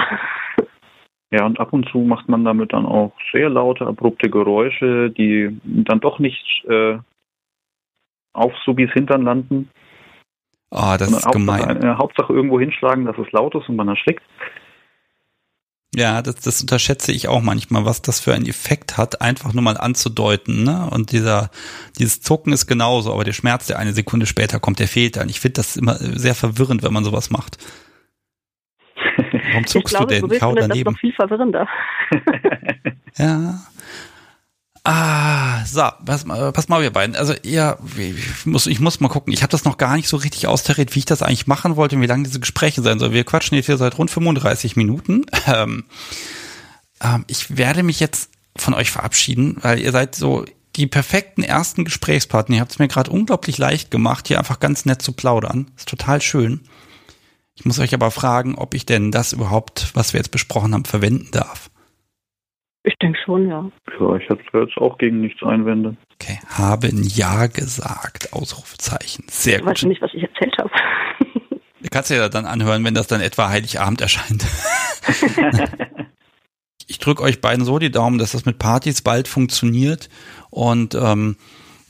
Ja, und ab und zu macht man damit dann auch sehr laute, abrupte Geräusche, die dann doch nicht äh, auf Subis Hintern landen. Ah, oh, das ist Hauptsache, gemein. Äh, Hauptsache irgendwo hinschlagen, dass es laut ist und man erschrickt. Ja, das, das unterschätze ich auch manchmal, was das für einen Effekt hat, einfach nur mal anzudeuten. Ne? Und dieser, dieses Zucken ist genauso, aber der Schmerz, der eine Sekunde später kommt, der fehlt dann. Ich finde das immer sehr verwirrend, wenn man sowas macht. Warum zuckst glaube, du denn? Ich hau daneben. Das noch viel verwirrender. ja. Ah, so, pass, pass mal, wir beiden. Also ihr, ich muss, ich muss mal gucken. Ich habe das noch gar nicht so richtig austariert, wie ich das eigentlich machen wollte und wie lange diese Gespräche sein sollen. Wir quatschen jetzt hier seit rund 35 Minuten. Ähm, ähm, ich werde mich jetzt von euch verabschieden, weil ihr seid so die perfekten ersten Gesprächspartner. Ihr habt es mir gerade unglaublich leicht gemacht, hier einfach ganz nett zu plaudern. Ist total schön. Ich muss euch aber fragen, ob ich denn das überhaupt, was wir jetzt besprochen haben, verwenden darf. Ich denke schon, ja. Ja, ich hätte jetzt auch gegen nichts Einwände. Okay, haben Ja gesagt, Ausrufezeichen. Sehr gut. Ich weiß nicht, was ich erzählt habe. Du kannst ja dann anhören, wenn das dann etwa Heiligabend erscheint. ich drücke euch beiden so die Daumen, dass das mit Partys bald funktioniert und ähm,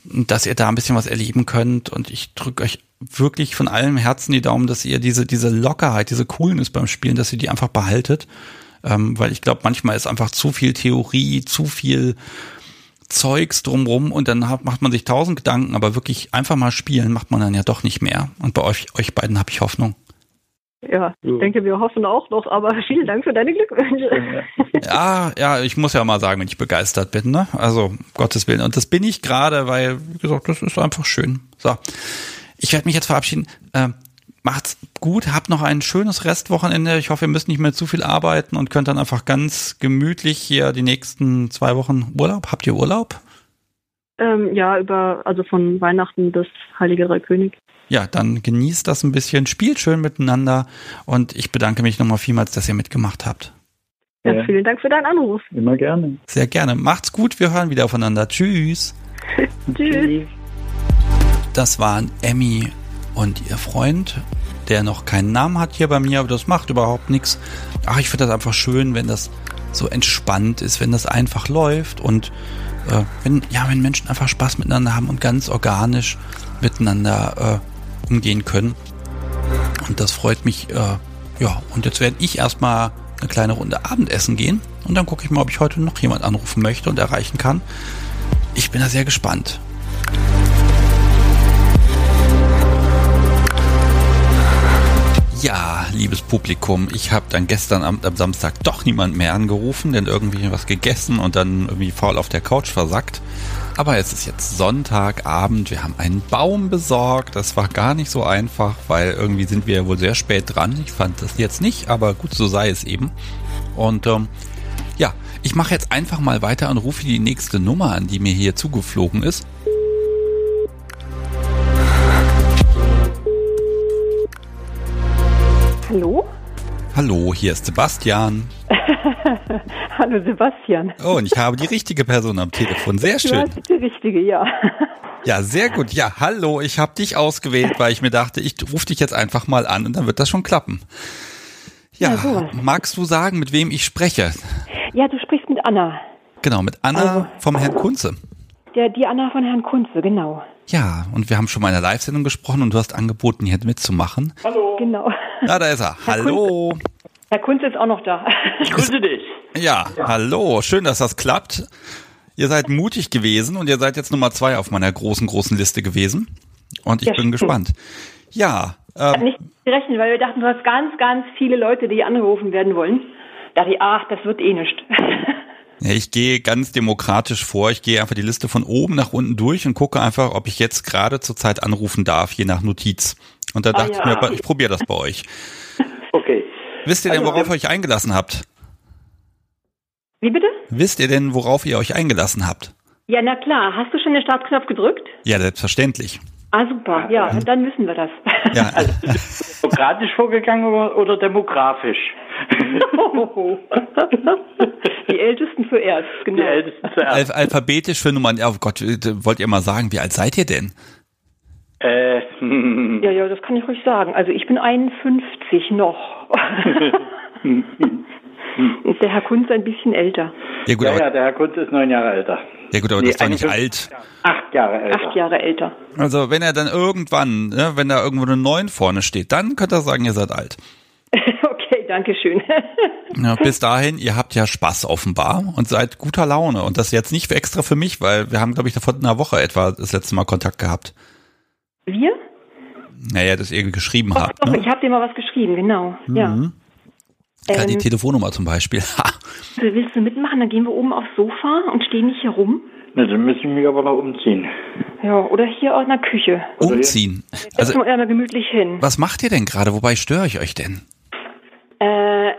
dass ihr da ein bisschen was erleben könnt. Und ich drücke euch wirklich von allem Herzen die Daumen, dass ihr diese, diese Lockerheit, diese Coolness beim Spielen, dass ihr die einfach behaltet ähm, weil ich glaube, manchmal ist einfach zu viel Theorie, zu viel Zeugs drumrum und dann hat, macht man sich tausend Gedanken, aber wirklich einfach mal spielen macht man dann ja doch nicht mehr. Und bei euch, euch beiden habe ich Hoffnung. Ja, ich denke, wir hoffen auch noch, aber vielen Dank für deine Glückwünsche. Ja, ja, ich muss ja mal sagen, wenn ich begeistert bin, ne? Also, Gottes Willen. Und das bin ich gerade, weil, wie gesagt, das ist einfach schön. So. Ich werde mich jetzt verabschieden. Ähm, macht's gut, habt noch ein schönes Restwochenende. Ich hoffe, ihr müsst nicht mehr zu viel arbeiten und könnt dann einfach ganz gemütlich hier die nächsten zwei Wochen Urlaub. Habt ihr Urlaub? Ähm, ja, über, also von Weihnachten bis Heiliger König. Ja, dann genießt das ein bisschen, spielt schön miteinander und ich bedanke mich nochmal vielmals, dass ihr mitgemacht habt. Ja, ja, vielen Dank für deinen Anruf. Immer gerne. Sehr gerne. Macht's gut, wir hören wieder aufeinander. Tschüss. Tschüss. Das waren Emmy und ihr Freund, der noch keinen Namen hat hier bei mir, aber das macht überhaupt nichts. Ach, ich finde das einfach schön, wenn das so entspannt ist, wenn das einfach läuft und äh, wenn, ja, wenn Menschen einfach Spaß miteinander haben und ganz organisch miteinander äh, umgehen können. Und das freut mich, äh, ja, und jetzt werde ich erstmal eine kleine Runde Abendessen gehen und dann gucke ich mal, ob ich heute noch jemand anrufen möchte und erreichen kann. Ich bin da sehr gespannt. Ja, liebes Publikum, ich habe dann gestern Abend am Samstag doch niemand mehr angerufen, denn irgendwie was gegessen und dann irgendwie faul auf der Couch versackt. Aber es ist jetzt Sonntagabend, wir haben einen Baum besorgt. Das war gar nicht so einfach, weil irgendwie sind wir ja wohl sehr spät dran. Ich fand das jetzt nicht, aber gut, so sei es eben. Und ähm, ja, ich mache jetzt einfach mal weiter und rufe die nächste Nummer an, die mir hier zugeflogen ist. Hallo? Hallo, hier ist Sebastian. Hallo Sebastian. Oh, und ich habe die richtige Person am Telefon. Sehr schön. Du hast die richtige, ja. Ja, sehr gut. Ja, hallo, ich habe dich ausgewählt, weil ich mir dachte, ich rufe dich jetzt einfach mal an und dann wird das schon klappen. Ja, ja magst du sagen, mit wem ich spreche? Ja, du sprichst mit Anna. Genau, mit Anna also, vom Herrn Kunze. Der, die Anna von Herrn Kunze, genau. Ja, und wir haben schon mal in der Live-Sendung gesprochen und du hast angeboten, hier mitzumachen. Hallo. Genau. Ja, da ist er. Herr hallo. Kunze. Herr Kunze ist auch noch da. Ich grüße dich. Ja, ja, hallo. Schön, dass das klappt. Ihr seid mutig gewesen und ihr seid jetzt Nummer zwei auf meiner großen, großen Liste gewesen. Und ich ja, bin stimmt. gespannt. Ja. Ähm, nicht gerechnet, weil wir dachten, du hast ganz, ganz viele Leute, die angerufen werden wollen. Da dachte ich, ach, das wird eh nicht. Ich gehe ganz demokratisch vor. Ich gehe einfach die Liste von oben nach unten durch und gucke einfach, ob ich jetzt gerade zur Zeit anrufen darf, je nach Notiz. Und da ah, dachte ja. ich mir, ich probiere das bei euch. Okay. Wisst ihr denn, also, worauf ihr euch eingelassen habt? Wie bitte? Wisst ihr denn, worauf ihr euch eingelassen habt? Ja, na klar. Hast du schon den Startknopf gedrückt? Ja, selbstverständlich. Ah, super. Ja, dann wissen wir das. Ja. Also, demokratisch vorgegangen oder, oder Die Ältesten zuerst, genau. Die Ältesten zuerst. Al alphabetisch für Nummern. Ja, oh Gott, wollt ihr mal sagen, wie alt seid ihr denn? Äh, ja, ja, das kann ich ruhig sagen. Also ich bin 51 noch. ist der Herr Kunz ein bisschen älter. Ja, gut, ja, ja, der Herr Kunz ist neun Jahre älter. Ja gut, aber nee, das ist doch nicht alt. Acht Jahre älter. Acht Jahre älter. Also wenn er dann irgendwann, ne, wenn da irgendwo eine neun vorne steht, dann könnt ihr sagen, ihr seid alt. Okay, danke schön. ja, bis dahin, ihr habt ja Spaß offenbar und seid guter Laune. Und das jetzt nicht extra für mich, weil wir haben, glaube ich, vor einer Woche etwa das letzte Mal Kontakt gehabt. Wir? Naja, das irgendwie geschrieben doch, habt. Doch, ne? ich habe dir mal was geschrieben, genau. Mhm. Ja. Ja, die ähm, Telefonnummer zum Beispiel. Willst du mitmachen? Dann gehen wir oben aufs Sofa und stehen nicht hier rum. Na, dann müssen wir mich aber noch umziehen. Ja, oder hier aus einer Küche. Umziehen? Also, wir mal gemütlich hin. Was macht ihr denn gerade? Wobei störe ich euch denn? Äh,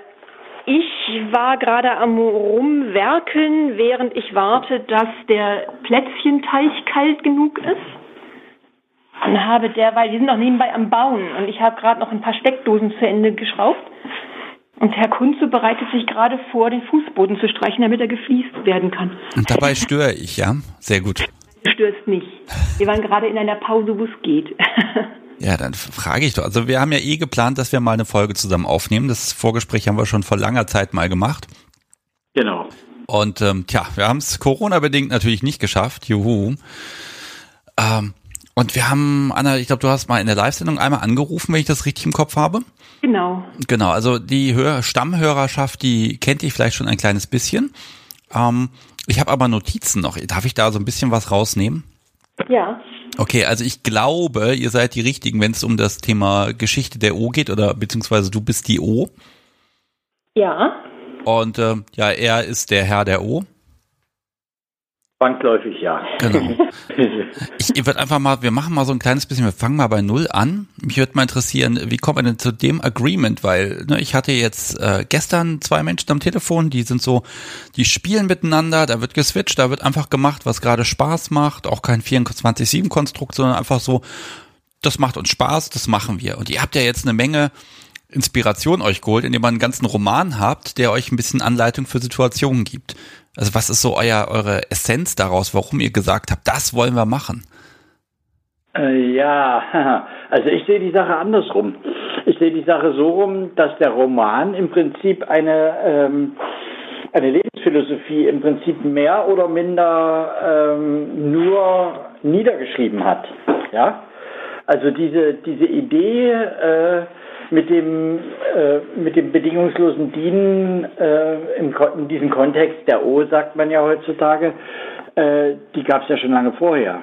ich war gerade am Rumwerkeln, während ich warte, dass der Plätzchenteig kalt genug ist und habe derweil, die sind noch nebenbei am Bauen und ich habe gerade noch ein paar Steckdosen zu Ende geschraubt. Und Herr Kunze bereitet sich gerade vor, den Fußboden zu streichen, damit er gefliest werden kann. Und dabei störe ich, ja? Sehr gut. Du störst nicht. Wir waren gerade in einer Pause, wo es geht. Ja, dann frage ich doch. Also wir haben ja eh geplant, dass wir mal eine Folge zusammen aufnehmen. Das Vorgespräch haben wir schon vor langer Zeit mal gemacht. Genau. Und ähm, tja, wir haben es Corona-bedingt natürlich nicht geschafft. Juhu. Ähm, und wir haben, Anna, ich glaube, du hast mal in der Live-Sendung einmal angerufen, wenn ich das richtig im Kopf habe. Genau. Genau, also die Hör Stammhörerschaft, die kennt dich vielleicht schon ein kleines bisschen. Ähm, ich habe aber Notizen noch. Darf ich da so ein bisschen was rausnehmen? Ja. Okay, also ich glaube, ihr seid die Richtigen, wenn es um das Thema Geschichte der O geht oder beziehungsweise du bist die O. Ja. Und äh, ja, er ist der Herr der O. Zwangsläufig, ja. Genau. Ich, ich würde einfach mal, wir machen mal so ein kleines bisschen, wir fangen mal bei Null an. Mich würde mal interessieren, wie kommt man denn zu dem Agreement? Weil ne, ich hatte jetzt äh, gestern zwei Menschen am Telefon, die sind so, die spielen miteinander, da wird geswitcht, da wird einfach gemacht, was gerade Spaß macht. Auch kein 24-7-Konstrukt, sondern einfach so, das macht uns Spaß, das machen wir. Und ihr habt ja jetzt eine Menge Inspiration euch geholt, indem ihr einen ganzen Roman habt, der euch ein bisschen Anleitung für Situationen gibt. Also was ist so euer, eure Essenz daraus, warum ihr gesagt habt, das wollen wir machen? Äh, ja, also ich sehe die Sache andersrum. Ich sehe die Sache so rum, dass der Roman im Prinzip eine, ähm, eine Lebensphilosophie im Prinzip mehr oder minder ähm, nur niedergeschrieben hat. Ja, also diese, diese Idee, äh, mit dem, äh, mit dem bedingungslosen Dienen äh, im, in diesem Kontext der O, sagt man ja heutzutage, äh, die gab es ja schon lange vorher.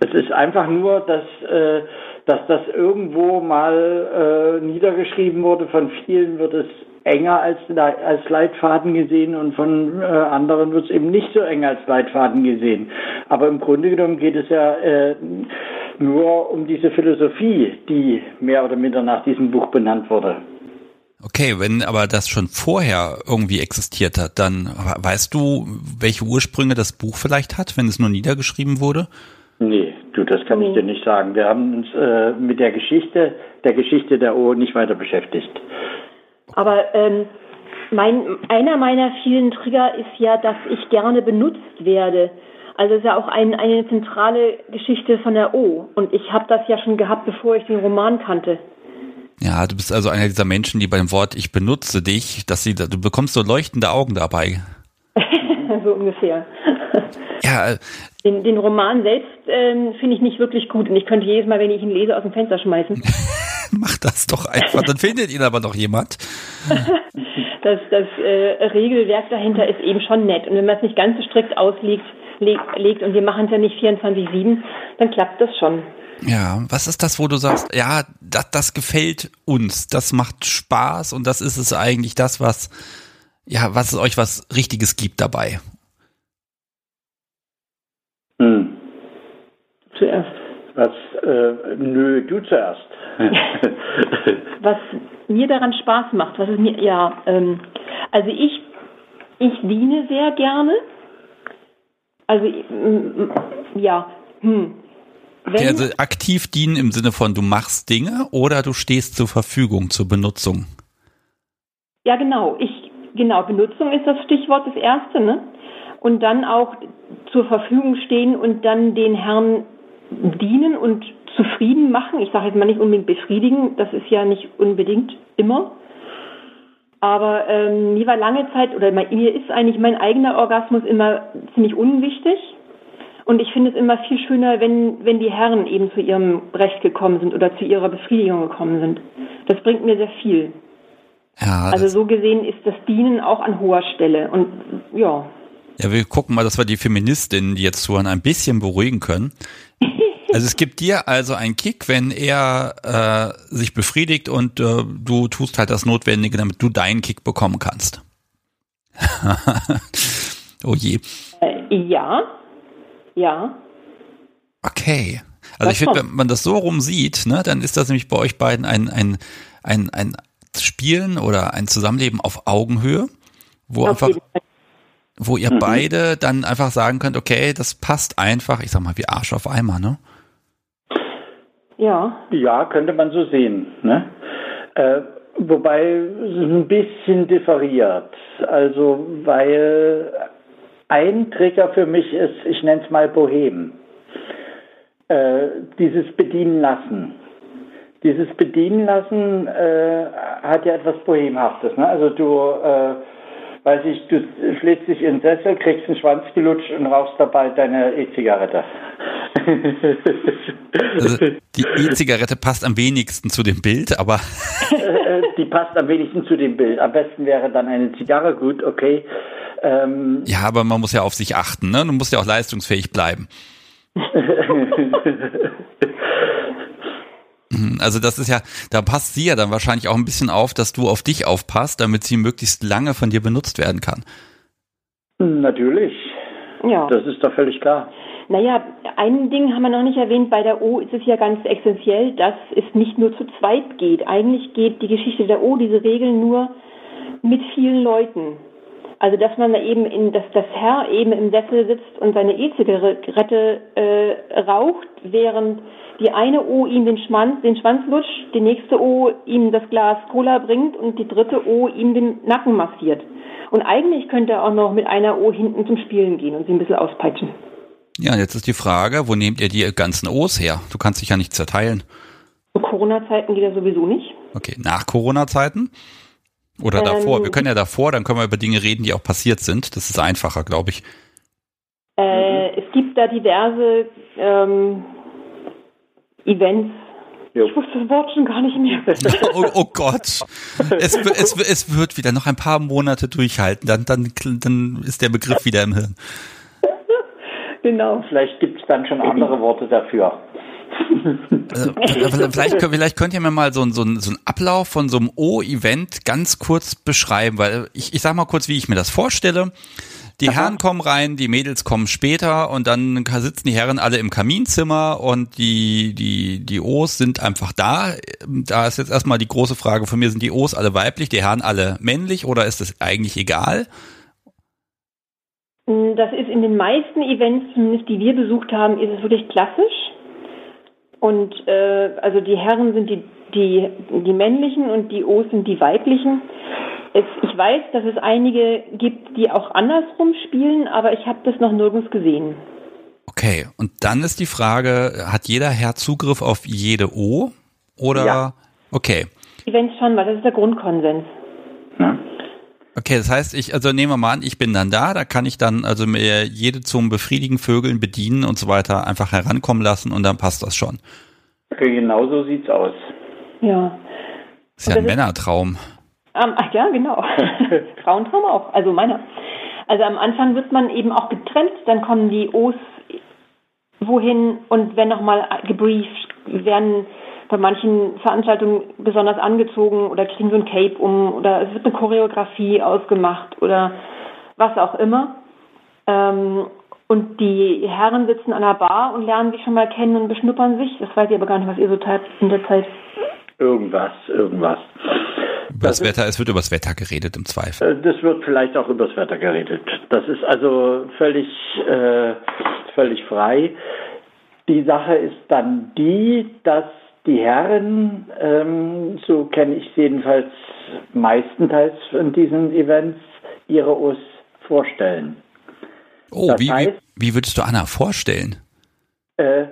Es ist einfach nur, dass, äh, dass das irgendwo mal äh, niedergeschrieben wurde. Von vielen wird es enger als, als Leitfaden gesehen und von äh, anderen wird es eben nicht so eng als Leitfaden gesehen. Aber im Grunde genommen geht es ja äh, nur um diese Philosophie, die mehr oder minder nach diesem Buch benannt wurde. Okay, wenn aber das schon vorher irgendwie existiert hat, dann weißt du, welche Ursprünge das Buch vielleicht hat, wenn es nur niedergeschrieben wurde? Nee, du, das kann ich dir nicht sagen. Wir haben uns äh, mit der Geschichte, der Geschichte der O nicht weiter beschäftigt. Aber ähm, mein, einer meiner vielen Trigger ist ja, dass ich gerne benutzt werde. Also es ist ja auch ein, eine zentrale Geschichte von der O. Und ich habe das ja schon gehabt, bevor ich den Roman kannte. Ja, du bist also einer dieser Menschen, die beim Wort Ich benutze dich, dass sie, du bekommst so leuchtende Augen dabei. so ungefähr. Ja. Äh, den, den Roman selbst ähm, finde ich nicht wirklich gut und ich könnte jedes Mal, wenn ich ihn lese, aus dem Fenster schmeißen. Mach das doch einfach, dann findet ihn aber noch jemand. das das äh, Regelwerk dahinter ist eben schon nett und wenn man es nicht ganz so strikt auslegt, legt und wir machen es ja nicht 24-7, dann klappt das schon. Ja, was ist das, wo du sagst, ja, das, das gefällt uns, das macht Spaß und das ist es eigentlich das, was, ja, was es euch was Richtiges gibt dabei? Hm. Zuerst. Was, äh, nö, du zuerst. was mir daran Spaß macht, was es mir, ja, ähm, also ich, ich diene sehr gerne also ja, hm. Wenn, also aktiv dienen im Sinne von du machst Dinge oder du stehst zur Verfügung zur Benutzung. Ja, genau. Ich genau Benutzung ist das Stichwort das erste, ne? Und dann auch zur Verfügung stehen und dann den Herrn dienen und zufrieden machen. Ich sage jetzt mal nicht unbedingt befriedigen, das ist ja nicht unbedingt immer. Aber ähm, mir war lange Zeit, oder mir ist eigentlich mein eigener Orgasmus immer ziemlich unwichtig. Und ich finde es immer viel schöner, wenn, wenn die Herren eben zu ihrem Recht gekommen sind oder zu ihrer Befriedigung gekommen sind. Das bringt mir sehr viel. Ja, also so gesehen ist das Dienen auch an hoher Stelle. Und ja. Ja, wir gucken mal, dass wir die Feministinnen, die jetzt zuhören, ein bisschen beruhigen können. Also es gibt dir also einen Kick, wenn er äh, sich befriedigt und äh, du tust halt das Notwendige, damit du deinen Kick bekommen kannst. oh je. Äh, ja, ja. Okay. Also ich finde, wenn man das so rum sieht, ne, dann ist das nämlich bei euch beiden ein, ein, ein, ein Spielen oder ein Zusammenleben auf Augenhöhe, wo auf einfach, wo ihr mhm. beide dann einfach sagen könnt, okay, das passt einfach, ich sag mal, wie Arsch auf Eimer, ne? Ja. Ja, könnte man so sehen. Ne? Äh, wobei es ein bisschen differiert. Also, weil ein Trigger für mich ist, ich nenne es mal Bohem. Äh, dieses Bedienen lassen. Dieses Bedienen lassen äh, hat ja etwas Bohemhaftes. Ne? Also du äh, weiß ich, du schlägst dich in den Sessel, kriegst einen Schwanz gelutscht und rauchst dabei deine E-Zigarette. Also die E-Zigarette passt am wenigsten zu dem Bild, aber. Äh, die passt am wenigsten zu dem Bild. Am besten wäre dann eine Zigarre, gut, okay. Ähm, ja, aber man muss ja auf sich achten, ne? Du musst ja auch leistungsfähig bleiben. Mhm, also das ist ja, da passt sie ja dann wahrscheinlich auch ein bisschen auf, dass du auf dich aufpasst, damit sie möglichst lange von dir benutzt werden kann. Natürlich. Ja. Das ist doch völlig klar. Naja, ein Ding haben wir noch nicht erwähnt. Bei der O ist es ja ganz essentiell, dass es nicht nur zu zweit geht. Eigentlich geht die Geschichte der O, diese Regeln nur mit vielen Leuten. Also dass man da eben in, dass das Herr eben im Sessel sitzt und seine E-Zigarette äh, raucht, während die eine O ihm den Schwanz, den Schwanz lutscht, die nächste O ihm das Glas Cola bringt und die dritte O ihm den Nacken massiert. Und eigentlich könnte er auch noch mit einer O hinten zum Spielen gehen und sie ein bisschen auspeitschen. Ja, jetzt ist die Frage, wo nehmt ihr die ganzen O's her? Du kannst dich ja nicht zerteilen. Zu Corona-Zeiten geht das sowieso nicht. Okay, nach Corona-Zeiten? Oder ähm, davor? Wir können ja davor, dann können wir über Dinge reden, die auch passiert sind. Das ist einfacher, glaube ich. Äh, es gibt da diverse ähm, Events, ich wusste das Wort schon gar nicht mehr. oh, oh Gott. Es, es, es wird wieder noch ein paar Monate durchhalten, dann, dann, dann ist der Begriff wieder im Hirn. Genau. Vielleicht gibt es dann schon andere Worte dafür. Also, vielleicht, vielleicht könnt ihr mir mal so, so, so einen Ablauf von so einem O-Event ganz kurz beschreiben, weil ich, ich sag mal kurz, wie ich mir das vorstelle. Die Aha. Herren kommen rein, die Mädels kommen später und dann sitzen die Herren alle im Kaminzimmer und die, die, die O's sind einfach da. Da ist jetzt erstmal die große Frage von mir, sind die O's alle weiblich, die Herren alle männlich oder ist das eigentlich egal? Das ist in den meisten Events, zumindest die wir besucht haben, ist es wirklich klassisch. Und äh, also die Herren sind die, die, die männlichen und die O's sind die weiblichen. Es, ich weiß, dass es einige gibt, die auch andersrum spielen, aber ich habe das noch nirgends gesehen. Okay, und dann ist die Frage, hat jeder Herr Zugriff auf jede O? Oder? Ja. Okay. Events schon, weil das ist der Grundkonsens. Ja. Okay, das heißt, ich, also nehmen wir mal an, ich bin dann da, da kann ich dann also mir jede zum Befriedigen, Vögeln, Bedienen und so weiter einfach herankommen lassen und dann passt das schon. Okay, genau so sieht's aus. Ja. Das ist ja ein Männertraum. Ähm, ach ja, genau. Frauentraum auch, also meiner. Also am Anfang wird man eben auch getrennt, dann kommen die O's wohin und wenn nochmal gebrieft, werden bei manchen Veranstaltungen besonders angezogen oder kriegen so ein Cape um oder es wird eine Choreografie ausgemacht oder was auch immer. Ähm, und die Herren sitzen an der Bar und lernen sich schon mal kennen und beschnuppern sich. Das weiß ich aber gar nicht, was ihr so in der Zeit. Irgendwas, irgendwas. Über das, das Wetter, es wird über das Wetter geredet im Zweifel. Äh, das wird vielleicht auch über das Wetter geredet. Das ist also völlig, äh, völlig frei. Die Sache ist dann die, dass die Herren, ähm, so kenne ich sie jedenfalls meistenteils von diesen Events, ihre Us vorstellen. Oh, wie, heißt, wie, wie, würdest du Anna vorstellen? Äh,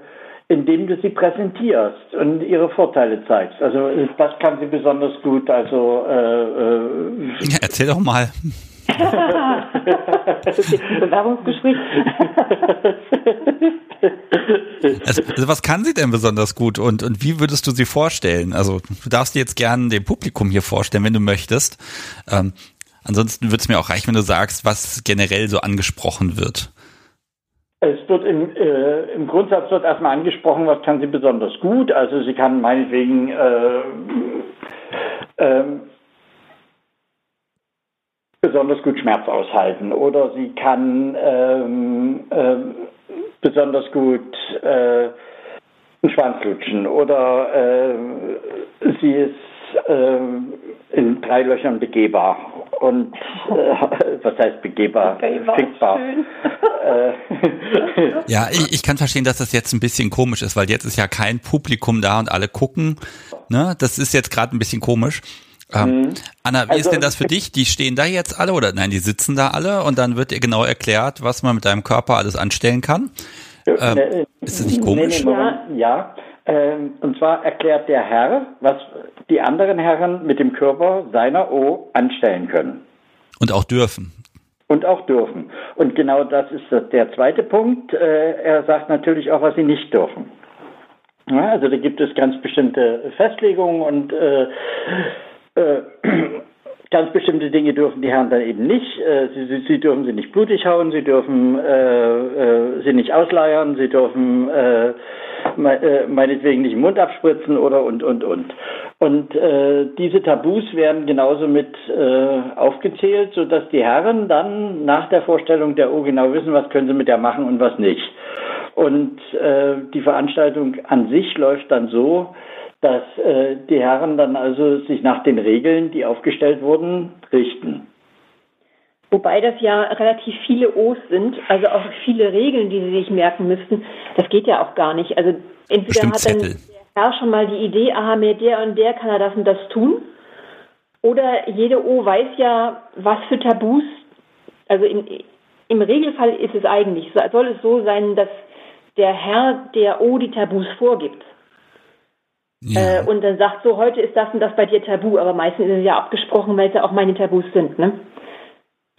indem du sie präsentierst und ihre Vorteile zeigst. Also das kann sie besonders gut. Also äh, äh, ja, erzähl doch mal. Das ist jetzt ein Bewerbungsgespräch. also, also, was kann sie denn besonders gut und, und wie würdest du sie vorstellen? Also du darfst dir jetzt gerne dem Publikum hier vorstellen, wenn du möchtest. Ähm, ansonsten würde es mir auch reichen, wenn du sagst, was generell so angesprochen wird. Es wird im, äh, im Grundsatz wird erstmal angesprochen, was kann sie besonders gut. Also sie kann meinetwegen äh, ähm, besonders gut Schmerz aushalten oder sie kann ähm, äh, besonders gut äh, einen Schwanz lutschen oder äh, sie ist äh, in drei Löchern begehbar und äh, was heißt begehbar? Fickbar. Äh, ja, ich, ich kann verstehen, dass das jetzt ein bisschen komisch ist, weil jetzt ist ja kein Publikum da und alle gucken. Ne? Das ist jetzt gerade ein bisschen komisch. Ähm, mhm. Anna, wie also, ist denn das für dich? Die stehen da jetzt alle oder nein, die sitzen da alle und dann wird dir genau erklärt, was man mit deinem Körper alles anstellen kann. Ähm, ne, ist das nicht komisch? Nee, nee, ja, ähm, und zwar erklärt der Herr, was die anderen Herren mit dem Körper seiner O anstellen können. Und auch dürfen. Und auch dürfen. Und genau das ist der zweite Punkt. Äh, er sagt natürlich auch, was sie nicht dürfen. Ja, also da gibt es ganz bestimmte Festlegungen und äh, äh, ganz bestimmte Dinge dürfen die Herren dann eben nicht. Äh, sie, sie, sie, dürfen sie nicht blutig hauen, sie dürfen äh, äh, sie nicht ausleiern, sie dürfen äh, äh, meinetwegen nicht im Mund abspritzen oder und, und, und. Und diese Tabus werden genauso mit äh, aufgezählt, sodass die Herren dann nach der Vorstellung der O genau wissen, was können sie mit der machen und was nicht. Und die Veranstaltung an sich läuft dann so, dass äh, die Herren dann also sich nach den Regeln, die aufgestellt wurden, richten. Wobei das ja relativ viele O's sind, also auch viele Regeln, die sie sich merken müssten. Das geht ja auch gar nicht. Also entweder Bestimmt hat dann Zettel. der Herr schon mal die Idee, aha, mit der und der kann er das und das tun. Oder jede O weiß ja, was für Tabus, also im, im Regelfall ist es eigentlich, so- soll es so sein, dass der Herr der O die Tabus vorgibt. Ja. Äh, und dann sagt so, heute ist das und das bei dir tabu, aber meistens ist es ja abgesprochen, weil es ja auch meine Tabus sind. Ne?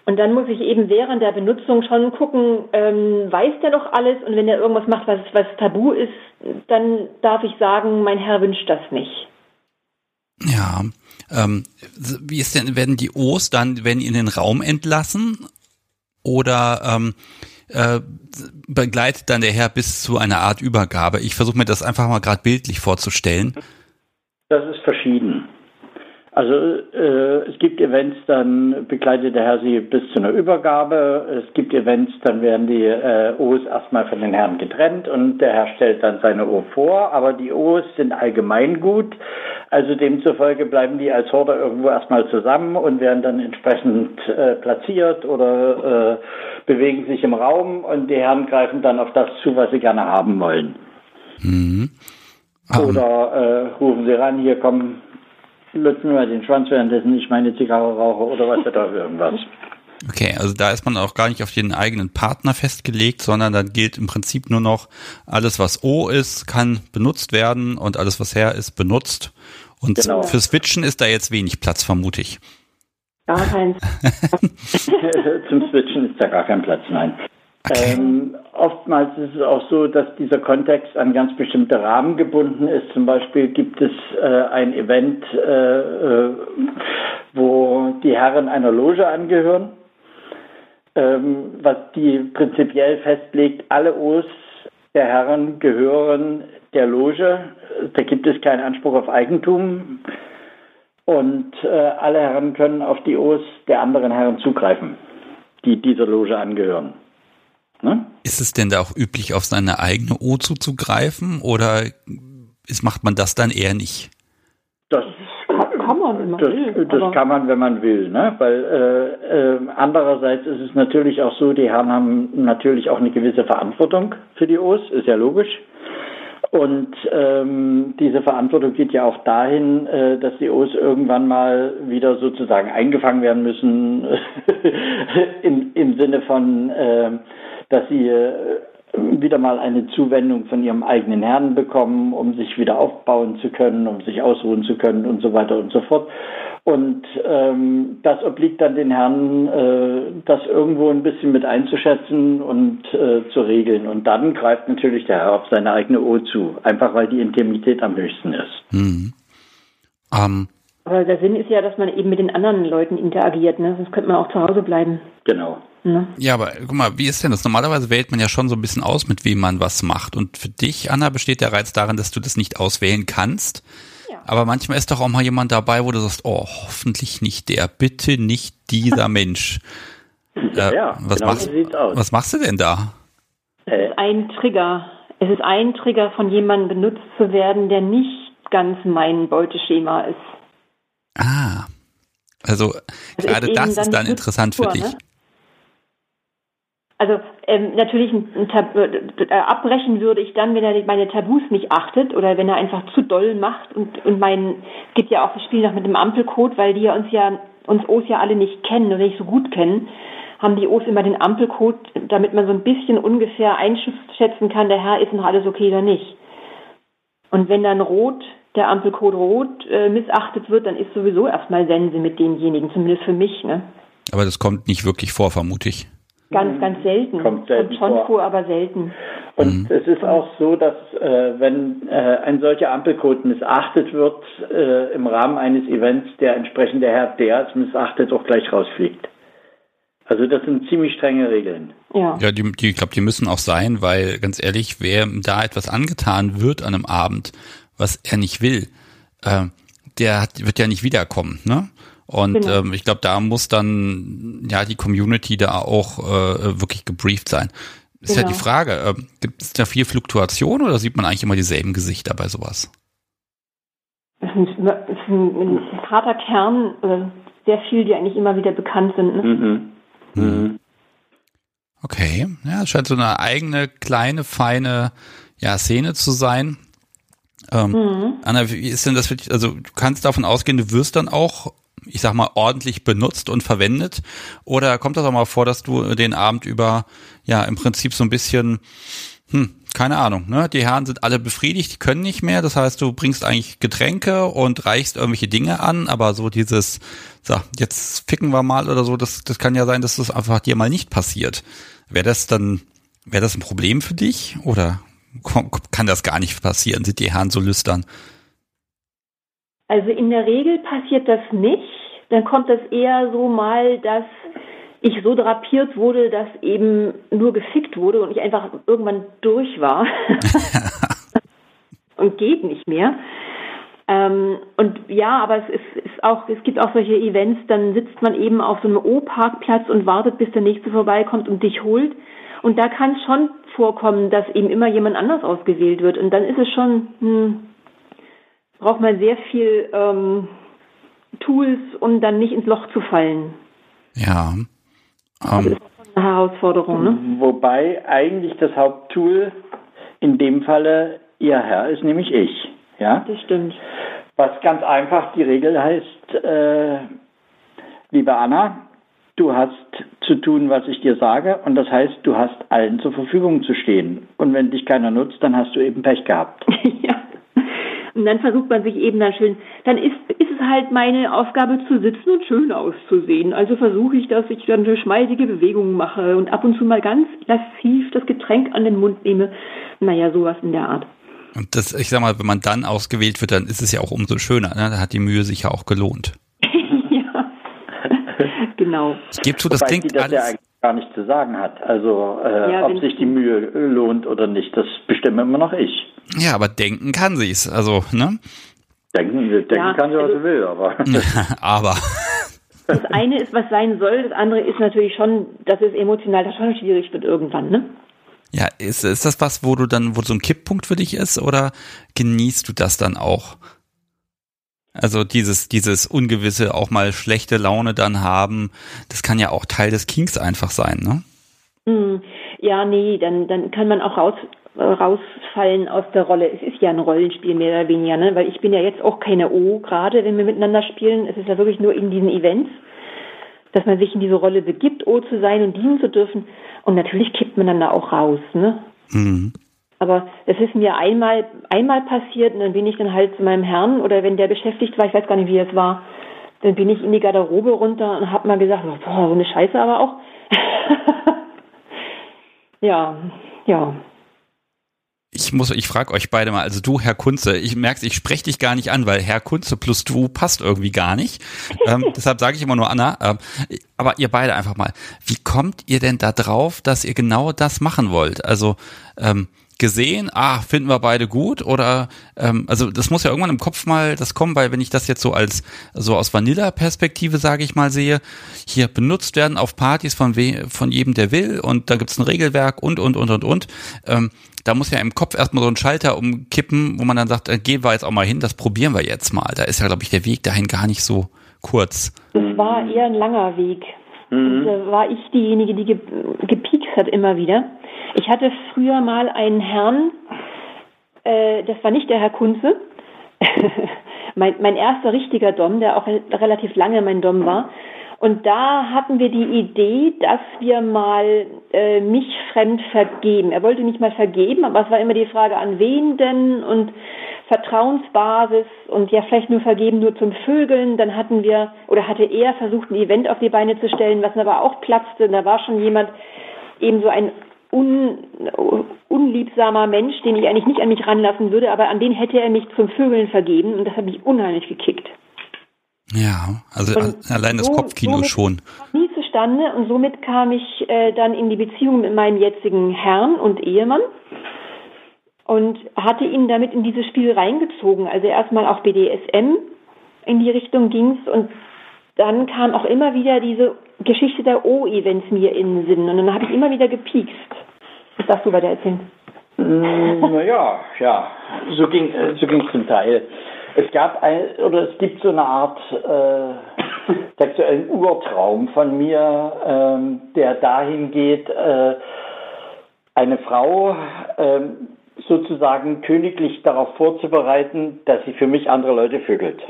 Und dann muss ich eben während der Benutzung schon gucken, ähm, weiß der noch alles und wenn er irgendwas macht, was, was tabu ist, dann darf ich sagen, mein Herr wünscht das nicht. Ja. Ähm, wie ist denn, werden die O's dann, werden in den Raum entlassen? Oder ähm, äh, begleitet dann der Herr bis zu einer Art Übergabe? Ich versuche mir das einfach mal gerade bildlich vorzustellen. Das ist verschieden. Also äh, es gibt Events, dann begleitet der Herr sie bis zu einer Übergabe. Es gibt Events, dann werden die äh, O's erstmal von den Herren getrennt und der Herr stellt dann seine O vor. Aber die O's sind allgemein gut. Also demzufolge bleiben die als Horde irgendwo erstmal zusammen und werden dann entsprechend äh, platziert oder äh, bewegen sich im Raum und die Herren greifen dann auf das zu, was sie gerne haben wollen. Mhm. Ähm, Oder äh, rufen sie ran, hier komm, wir mal den Schwanz, währenddessen ich meine Zigarre rauche oder was der Teufel irgendwas. Okay, also da ist man auch gar nicht auf den eigenen Partner festgelegt, sondern dann gilt im Prinzip nur noch, alles was O ist, kann benutzt werden und alles was Herr ist, benutzt. Und Genau. für Switchen ist da jetzt wenig Platz, vermute ich. Gar keins. Zum Switchen ist da gar kein Platz, nein. Ähm, oftmals ist es auch so, dass dieser Kontext an ganz bestimmte Rahmen gebunden ist. Zum Beispiel gibt es äh, ein Event, äh, äh, wo die Herren einer Loge angehören, ähm, was die prinzipiell festlegt, alle O's der Herren gehören der Loge. Da gibt es keinen Anspruch auf Eigentum. Und äh, alle Herren können auf die O's der anderen Herren zugreifen, die dieser Loge angehören. Ne? Ist es denn da auch üblich, auf seine eigene O zuzugreifen oder ist, macht man das dann eher nicht? Das, Kann man, wenn man das, will. das kann man, wenn man will. Ne? Weil äh, äh, andererseits ist es natürlich auch so, die Herren haben natürlich auch eine gewisse Verantwortung für die O's, ist ja logisch. Und ähm, diese Verantwortung geht ja auch dahin, äh, dass die O's irgendwann mal wieder sozusagen eingefangen werden müssen, in, im Sinne von, äh, dass sie äh, wieder mal eine Zuwendung von ihrem eigenen Herrn bekommen, um sich wieder aufbauen zu können, um sich ausruhen zu können und so weiter und so fort. Und ähm, das obliegt dann den Herren, äh, das irgendwo ein bisschen mit einzuschätzen und äh, zu regeln. Und dann greift natürlich der Herr auf seine eigene O zu, einfach weil die Intimität am höchsten ist. Hm. Ähm, Aber der Sinn ist ja, dass man eben mit den anderen Leuten interagiert, ne? Sonst könnte man auch zu Hause bleiben. Genau. Ne? ja, aber guck mal, wie ist denn das? Normalerweise wählt man ja schon so ein bisschen aus, mit wem man was macht. Und für dich, Anna, besteht der Reiz darin, dass du das nicht auswählen kannst. Ja. Aber manchmal ist doch auch mal jemand dabei, wo du sagst, oh, hoffentlich nicht der, bitte nicht dieser Mensch. Äh, Ja, was, genau machst, so aus. was machst du denn da? Äh, Ein Trigger. Es ist ein Trigger, von jemandem benutzt zu werden, der nicht ganz mein Beuteschema ist. Ah, also Also gerade das ist dann interessant für Struktur, dich. ne? Also ähm, natürlich ein, ein äh, äh, abbrechen würde ich dann, wenn er meine Tabus nicht achtet oder wenn er einfach zu doll macht und und mein gibt ja auch das Spiel noch mit dem Ampelcode, weil die ja uns ja uns O's ja alle nicht kennen oder nicht so gut kennen, haben die O's immer den Ampelcode, damit man so ein bisschen ungefähr einschätzen kann, der Herr ist noch alles okay oder nicht. Und wenn dann rot der Ampelcode rot äh, missachtet wird, dann ist sowieso erstmal Sense mit denjenigen, zumindest für mich, ne? Aber das kommt nicht wirklich vor, vermute ich. Ganz, ganz selten. Kommt selten schon vor. vor, aber selten. Und es ist auch so, dass äh, wenn äh, ein solcher Ampelcode missachtet wird äh, im Rahmen eines Events, der entsprechende Herr, der es missachtet, auch gleich rausfliegt. Also das sind ziemlich strenge Regeln. Ja, ja die, die, ich glaube, die müssen auch sein, weil ganz ehrlich, wer da etwas angetan wird an einem Abend, was er nicht will, äh, der hat, wird ja nicht wiederkommen, ne? Und genau. ähm, ich glaube, da muss dann ja die Community da auch äh, wirklich gebrieft sein. Ist genau. ja die Frage, äh, gibt es da viel Fluktuation oder sieht man eigentlich immer dieselben Gesichter bei sowas? Es ist ein, ist ein, ein harter Kern, äh, sehr viel, die eigentlich immer wieder bekannt sind. Ne? Mhm. Mhm. Okay, ja, es scheint so eine eigene, kleine, feine ja, Szene zu sein. Ähm, mhm. Anna, wie ist denn das für dich? Also du kannst davon ausgehen, du wirst dann auch, ich sag mal, ordentlich benutzt und verwendet? Oder kommt das auch mal vor, dass du den Abend über ja im Prinzip so ein bisschen, hm, keine Ahnung, ne? Die Herren sind alle befriedigt, die können nicht mehr. Das heißt, du bringst eigentlich Getränke und reichst irgendwelche Dinge an, aber so dieses, so, jetzt ficken wir mal oder so, das, das kann ja sein, dass das einfach dir mal nicht passiert. Wäre das dann, wäre das ein Problem für dich oder kann das gar nicht passieren? Sind die Herren so lüstern? Also in der Regel passiert das nicht. Dann kommt das eher so mal, dass ich so drapiert wurde, dass eben nur gefickt wurde und ich einfach irgendwann durch war und geht nicht mehr. Ähm, und ja, aber es ist, ist, auch, es gibt auch solche Events, dann sitzt man eben auf so einem O-Parkplatz und wartet, bis der nächste vorbeikommt und dich holt. Und da kann es schon vorkommen, dass eben immer jemand anders ausgewählt wird. Und dann ist es schon, hm, braucht man sehr viel ähm, Tools, um dann nicht ins Loch zu fallen. Ja. Also das ist eine Herausforderung, ne? Wobei eigentlich das Haupttool in dem Falle Ihr Herr ist, nämlich ich. Ja? Das stimmt. Was ganz einfach die Regel heißt, äh, liebe Anna, du hast zu tun, was ich dir sage, und das heißt, du hast allen zur Verfügung zu stehen. Und wenn dich keiner nutzt, dann hast du eben Pech gehabt. ja. Und dann versucht man sich eben dann schön, dann ist, ist es halt meine Aufgabe zu sitzen und schön auszusehen. Also versuche ich, dass ich dann eine schmalzige Bewegung mache und ab und zu mal ganz lasziv das Getränk an den Mund nehme. Naja, sowas in der Art. Und das, ich sag mal, wenn man dann ausgewählt wird, dann ist es ja auch umso schöner. Ne? Da hat die Mühe sich ja auch gelohnt. ja, genau. Ich gebe zu, das Wobei klingt das alles... Ja gar nichts zu sagen hat. Also äh, ja, ob sich die Mühe lohnt oder nicht, das bestimme immer noch ich. Ja, aber denken kann sie es. Also, ne? Denken, denken ja, kann sie, was also, sie will, aber. aber. Das eine ist, was sein soll, das andere ist natürlich schon, dass es emotional da schon schwierig wird irgendwann, ne? Ja, ist, ist das was, wo du dann, wo so ein Kipppunkt für dich ist, oder genießt du das dann auch? Also dieses, dieses Ungewisse, auch mal schlechte Laune dann haben, das kann ja auch Teil des Kings einfach sein, ne? Hm. Ja, nee, dann, dann kann man auch raus, rausfallen aus der Rolle. Es ist ja ein Rollenspiel mehr oder weniger, ne? weil ich bin ja jetzt auch keine O gerade, wenn wir miteinander spielen. Es ist ja wirklich nur in diesen Events, dass man sich in diese Rolle begibt, O zu sein und dienen zu dürfen. Und natürlich kippt man dann da auch raus. Ne? Mhm. Aber es ist mir einmal, einmal passiert und dann bin ich dann halt zu meinem Herrn oder wenn der beschäftigt war, ich weiß gar nicht, wie es war, dann bin ich in die Garderobe runter und habe mal gesagt, boah, so eine Scheiße aber auch. ja, ja. Ich muss, ich frage euch beide mal, also du, Herr Kunze, ich merke, ich spreche dich gar nicht an, weil Herr Kunze plus du passt irgendwie gar nicht. ähm, deshalb sage ich immer nur Anna. Ähm, aber ihr beide einfach mal, wie kommt ihr denn da drauf, dass ihr genau das machen wollt? Also ähm, gesehen, ah, finden wir beide gut oder ähm, also das muss ja irgendwann im Kopf mal das kommen, weil wenn ich das jetzt so als so aus Vanilla-Perspektive, sage ich mal, sehe, hier benutzt werden auf Partys von we von jedem, der will und da gibt's ein Regelwerk und und und und und. Ähm, da muss ja im Kopf erstmal so ein Schalter umkippen, wo man dann sagt, äh, gehen wir jetzt auch mal hin, das probieren wir jetzt mal. Da ist ja, glaube ich, der Weg dahin gar nicht so kurz. Das war eher ein langer Weg. Mhm. da war ich diejenige, die ge gepiekt hat immer wieder. Ich hatte früher mal einen Herrn, äh, das war nicht der Herr Kunze, mein, mein erster richtiger Dom, der auch relativ lange mein Dom war. Und da hatten wir die Idee, dass wir mal äh, mich fremd vergeben. Er wollte nicht mal vergeben, aber es war immer die Frage, an wen denn und Vertrauensbasis und ja vielleicht nur vergeben nur zum Vögeln. Dann hatten wir oder hatte er versucht, ein Event auf die Beine zu stellen, was aber auch platzte. Und da war schon jemand, eben so ein un, unliebsamer Mensch, den ich eigentlich nicht an mich ranlassen würde, aber an den hätte er mich zum Vögeln vergeben und das hat mich unheimlich gekickt. Ja, also und allein das Kopfkino schon. Nie zustande und somit kam ich äh, dann in die Beziehung mit meinem jetzigen Herrn und Ehemann und hatte ihn damit in dieses Spiel reingezogen. Also erstmal auch BDSM in die Richtung ging's und dann kam auch immer wieder diese Geschichte der O-Events mir in den Sinn und dann habe ich immer wieder gepiekst. Was darfst du weiter erzählen? Mm, naja, ja, so ging äh, so ging zum Teil. Es gab ein, oder es gibt so eine Art äh, sexuellen Urtraum von mir, ähm, der dahin geht, äh, eine Frau äh, sozusagen königlich darauf vorzubereiten, dass sie für mich andere Leute vögelt.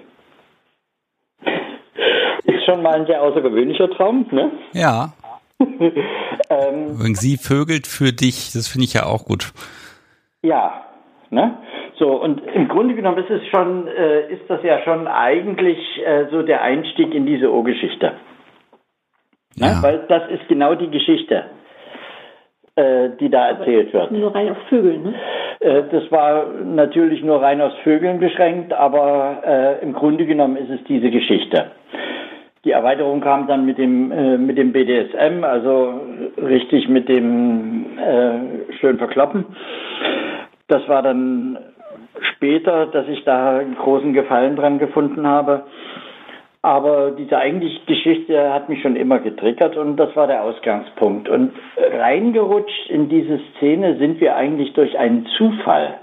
Ist schon mal ein sehr außergewöhnlicher Traum, ne? Ja. ähm, sie vögelt für dich, das finde ich ja auch gut. Ja, ne? So, und im Grunde genommen ist es schon, äh, ist das ja schon eigentlich äh, so der Einstieg in diese Urgeschichte. Ne? Ja. Weil das ist genau die Geschichte, äh, die da erzählt wird. Nur rein auf Vögeln, ne? Äh, das war natürlich nur rein aus Vögeln beschränkt, aber äh, im Grunde genommen ist es diese Geschichte. Die Erweiterung kam dann mit dem, äh, mit dem BDSM, also richtig mit dem äh, schön verkloppen. Das war dann später, dass ich da großen Gefallen dran gefunden habe. Aber diese eigentliche Geschichte hat mich schon immer getriggert und das war der Ausgangspunkt. Und reingerutscht in diese Szene sind wir eigentlich durch einen Zufall.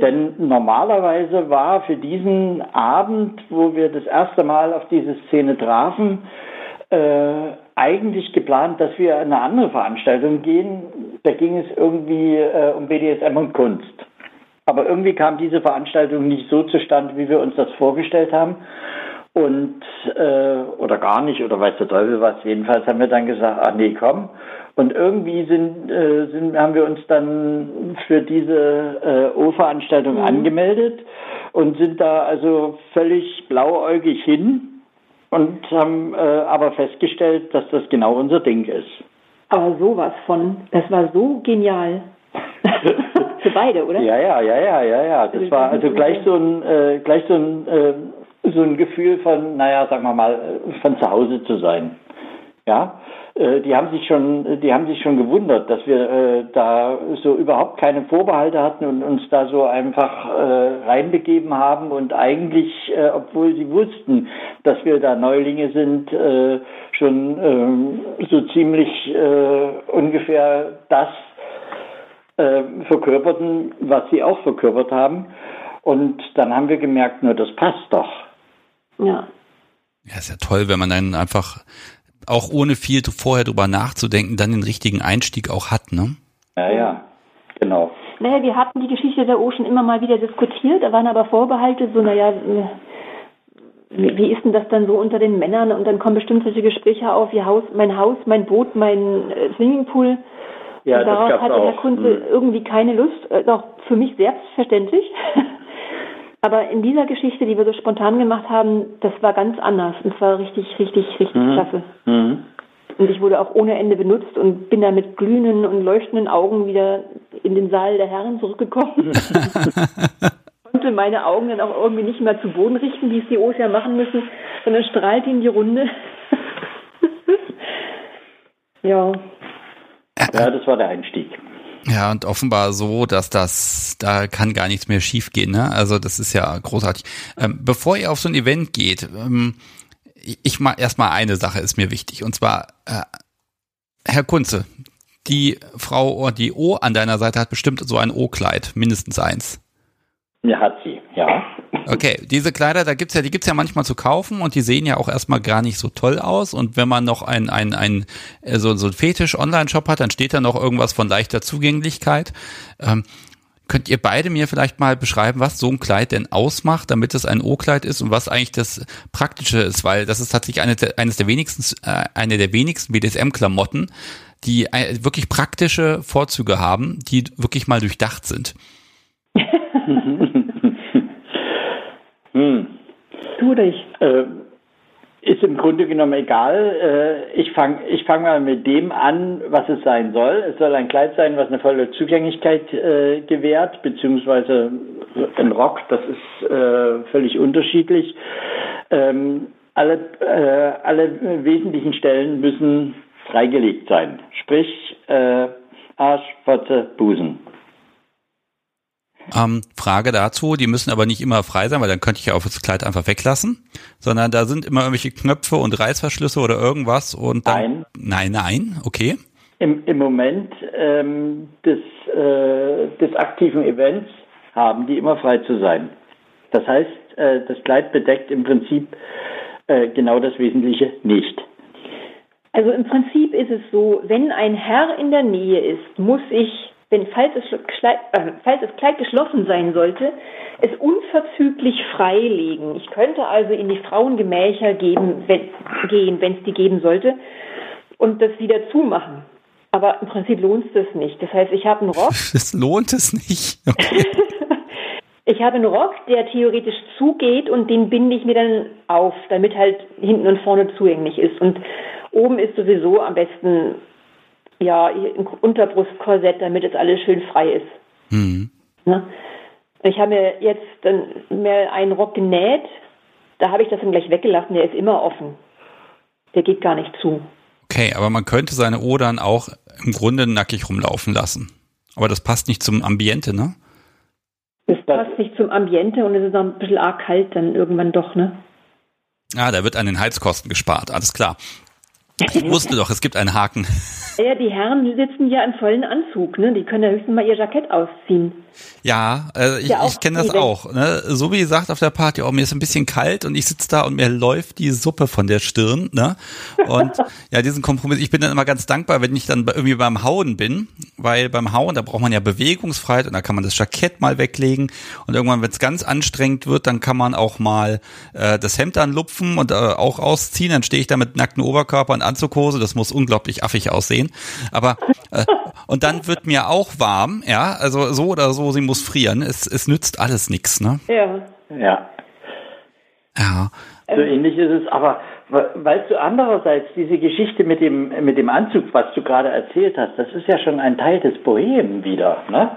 Denn normalerweise war für diesen Abend, wo wir das erste Mal auf diese Szene trafen, äh, eigentlich geplant, dass wir in eine andere Veranstaltung gehen. Da ging es irgendwie äh, um BDSM und Kunst. Aber irgendwie kam diese Veranstaltung nicht so zustande, wie wir uns das vorgestellt haben. Und, äh, oder gar nicht, oder weiß der Teufel was. Jedenfalls haben wir dann gesagt, ach nee, komm. Und irgendwie sind, äh, sind, haben wir uns dann für diese äh, O-Veranstaltung mhm. angemeldet und sind da also völlig blauäugig hin und haben äh, aber festgestellt, dass das genau unser Ding ist. Aber sowas von, das war so genial. Für beide, oder? Ja, ja, ja, ja, ja, ja. Das war also gleich so ein, äh, gleich so ein, äh, so ein Gefühl von, naja, sagen wir mal, von zu Hause zu sein. Ja, äh, die haben sich schon, die haben sich schon gewundert, dass wir äh, da so überhaupt keine Vorbehalte hatten und uns da so einfach äh, reinbegeben haben und eigentlich, äh, obwohl sie wussten, dass wir da Neulinge sind, äh, schon äh, so ziemlich äh, ungefähr das äh, verkörperten, was sie auch verkörpert haben. Und dann haben wir gemerkt, nur das passt doch. Ja. Ja, ist ja toll, wenn man dann einfach auch ohne viel vorher drüber nachzudenken, dann den richtigen Einstieg auch hat, ne? Ja, ja, genau. Naja, wir hatten die Geschichte der Ocean immer mal wieder diskutiert, da waren aber Vorbehalte, so, naja, wie ist denn das dann so unter den Männern? Und dann kommen bestimmt solche Gespräche auf, wie Haus, mein Haus, mein Boot, mein äh, Swimmingpool. Ja, und darauf hatte Herr Kunze hm. irgendwie keine Lust, äh, doch für mich selbstverständlich. Aber in dieser Geschichte, die wir so spontan gemacht haben, das war ganz anders. Und zwar richtig, richtig, richtig mhm. klasse. Mhm. Und ich wurde auch ohne Ende benutzt und bin da mit glühenden und leuchtenden Augen wieder in den Saal der Herren zurückgekommen. konnte meine Augen dann auch irgendwie nicht mehr zu Boden richten, wie es die O's ja machen müssen, sondern strahlte in die Runde. ja. Ja, das war der Einstieg. Ja, und offenbar so, dass das, da kann gar nichts mehr schiefgehen. Ne? Also das ist ja großartig. Ähm, bevor ihr auf so ein Event geht, ähm, ich mal erstmal eine Sache ist mir wichtig. Und zwar, äh, Herr Kunze, die Frau, die O an deiner Seite hat bestimmt so ein O-Kleid, mindestens eins. Ja, hat sie, ja. Okay, diese Kleider, da gibt's ja, die gibt's ja manchmal zu kaufen und die sehen ja auch erstmal gar nicht so toll aus. Und wenn man noch ein, ein, ein äh, so, so ein Fetisch-Online-Shop hat, dann steht da noch irgendwas von leichter Zugänglichkeit. Ähm, könnt ihr beide mir vielleicht mal beschreiben, was so ein Kleid denn ausmacht, damit es ein O-Kleid ist und was eigentlich das Praktische ist? Weil das ist tatsächlich eine, eines der wenigsten, äh, eine der wenigsten BDSM-Klamotten, die äh, wirklich praktische Vorzüge haben, die wirklich mal durchdacht sind. hm. Tu dich. Äh, ist im Grunde genommen egal. Äh, ich fange ich fang mal mit dem an, was es sein soll. Es soll ein Kleid sein, was eine volle Zugänglichkeit äh, gewährt, beziehungsweise ein Rock, das ist äh, völlig unterschiedlich. Ähm, alle, äh, alle wesentlichen Stellen müssen freigelegt sein. Sprich, äh, Arsch, Fotze, Busen. Ähm, Frage dazu, die müssen aber nicht immer frei sein, weil dann könnte ich ja auch das Kleid einfach weglassen, sondern da sind immer irgendwelche Knöpfe und Reißverschlüsse oder irgendwas und dann. Nein. Nein, nein, okay. Im, im Moment ähm, des, äh, des aktiven Events haben die immer frei zu sein. Das heißt, äh, das Kleid bedeckt im Prinzip äh, genau das Wesentliche nicht. Also im Prinzip ist es so, wenn ein Herr in der Nähe ist, muss ich wenn, falls es, äh, falls das Kleid geschlossen sein sollte, es unverzüglich freilegen. Ich könnte also in die Frauengemächer geben, wenn, gehen, wenn es die geben sollte, und das wieder zumachen. Aber im Prinzip lohnt es das nicht. Das heißt, ich habe einen Rock. Es lohnt es nicht. Okay. ich habe einen Rock, der theoretisch zugeht und den binde ich mir dann auf, damit halt hinten und vorne zugänglich ist. Und oben ist sowieso am besten ja, ein Unterbrustkorsett, damit es alles schön frei ist. Mhm. Ne? Ich habe mir jetzt dann mehr einen Rock genäht, da habe ich das dann gleich weggelassen, der ist immer offen. Der geht gar nicht zu. Okay, aber man könnte seine Odern auch im Grunde nackig rumlaufen lassen. Aber das passt nicht zum Ambiente, ne? Das passt nicht zum Ambiente und es ist auch ein bisschen arg kalt dann irgendwann doch, ne? Ah, da wird an den Heizkosten gespart, alles klar. Ich wusste doch, es gibt einen Haken. Ja, die Herren sitzen ja im vollen Anzug, ne? Die können ja höchstens mal ihr Jackett ausziehen. Ja, äh, ich, ja ich kenne das auch. Ne? So wie gesagt auf der Party, oh, mir ist ein bisschen kalt und ich sitze da und mir läuft die Suppe von der Stirn. Ne? Und ja, diesen Kompromiss, ich bin dann immer ganz dankbar, wenn ich dann irgendwie beim Hauen bin, weil beim Hauen, da braucht man ja Bewegungsfreiheit und da kann man das Jackett mal weglegen und irgendwann, wenn es ganz anstrengend wird, dann kann man auch mal äh, das Hemd anlupfen und äh, auch ausziehen. Dann stehe ich da mit nacktem Oberkörper und Anzughose, das muss unglaublich affig aussehen. Aber äh, und dann wird mir auch warm, ja, also so oder so, sie muss frieren. Es, es nützt alles nichts, ne? Ja. Ja. Ja. So ähnlich ist es, aber weißt du, andererseits diese Geschichte mit dem, mit dem Anzug, was du gerade erzählt hast, das ist ja schon ein Teil des Bohem wieder, ne?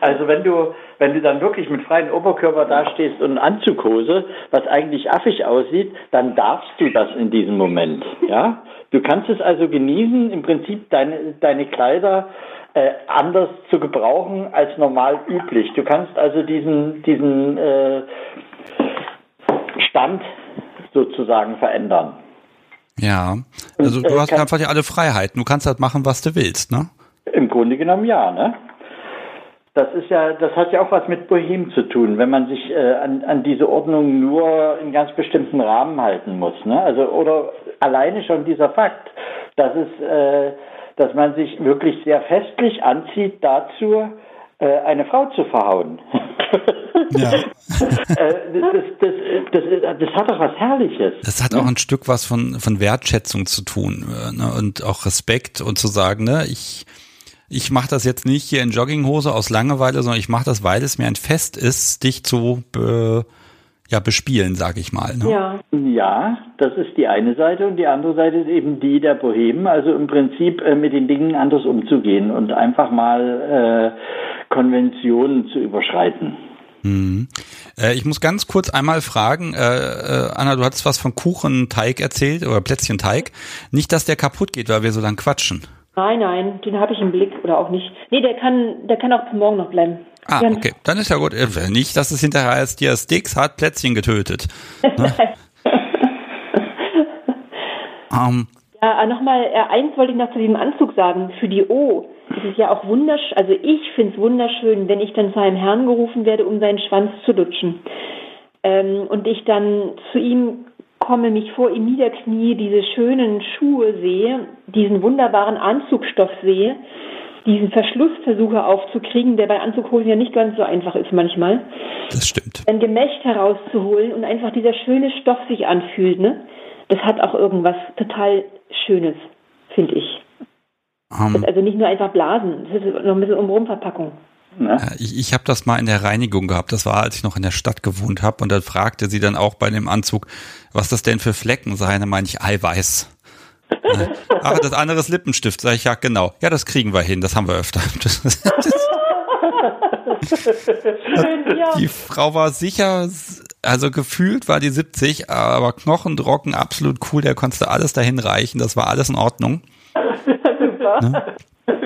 Also wenn du, wenn du dann wirklich mit freiem Oberkörper dastehst und Anzughose, was eigentlich affig aussieht, dann darfst du das in diesem Moment, ja? Du kannst es also genießen, im Prinzip deine, deine Kleider äh, anders zu gebrauchen als normal üblich. Du kannst also diesen, diesen äh, Stand sozusagen verändern. Ja, also du hast einfach ja alle Freiheiten. Du kannst halt machen, was du willst, ne? Im Grunde genommen ja, ne? Das ist ja, das hat ja auch was mit Bohem zu tun, wenn man sich äh, an, an diese Ordnung nur in ganz bestimmten Rahmen halten muss, ne? Also oder alleine schon dieser Fakt, dass es, äh, dass man sich wirklich sehr festlich anzieht dazu, äh, eine Frau zu verhauen. Ja. Äh, das, das, das, das, hat doch was Herrliches. Das hat auch ein Stück was von, von Wertschätzung zu tun äh, ne? und auch Respekt und zu sagen, ne, ich, ich mache das jetzt nicht hier in Jogginghose aus Langeweile, sondern ich mache das, weil es mir ein Fest ist, dich zu be, ja, bespielen, sage ich mal. Ne? Ja. ja, das ist die eine Seite und die andere Seite ist eben die der Bohemen, also im Prinzip äh, mit den Dingen anders umzugehen und einfach mal äh, Konventionen zu überschreiten. Mhm. Äh, ich muss ganz kurz einmal fragen, äh, äh, Anna, du hattest was von Kuchenteig erzählt oder Plätzchenteig. Nicht, dass der kaputt geht, weil wir so lang quatschen. Nein, nein, den habe ich im Blick oder auch nicht. Nee, der kann, der kann auch bis morgen noch bleiben. Ah, ja. okay, dann ist ja gut. Nicht, dass es hinterher als dir Sticks hat Plätzchen getötet. Ne? um, ja, nochmal, eins wollte ich noch zu diesem Anzug sagen. Für die O ist es ja auch wunderschön, also ich finde es wunderschön, wenn ich dann zu einem Herrn gerufen werde, um seinen Schwanz zu lutschen. Ähm, und ich dann zu ihm komme, mich vor ihm niederknie, diese schönen Schuhe sehe, diesen wunderbaren Anzugstoff sehe, diesen Verschluss versuche aufzukriegen, der bei Anzughosen ja nicht ganz so einfach ist manchmal. Das stimmt. Ein Gemächt herauszuholen und einfach dieser schöne Stoff sich anfühlt, ne? Das hat auch irgendwas total Schönes, finde ich. Um, ähm. also nicht nur einfach blasen, das ist noch ein bisschen Umrumverpackung. Ne? Ich, ich habe das mal in der Reinigung gehabt. Das war, als ich noch in der Stadt gewohnt habe. Und dann fragte sie dann auch bei dem Anzug, was das denn für Flecken seien. Da meine ich Eiweiß. Ach, das andere ist Lippenstift. Sag ich, ja, genau. Ja, das kriegen wir hin. Das haben wir öfter. Das, das. Die Frau war sicher, also gefühlt war die 70, aber knochentrocken, absolut cool, der konnte alles dahin reichen, das war alles in Ordnung. Super. Ne?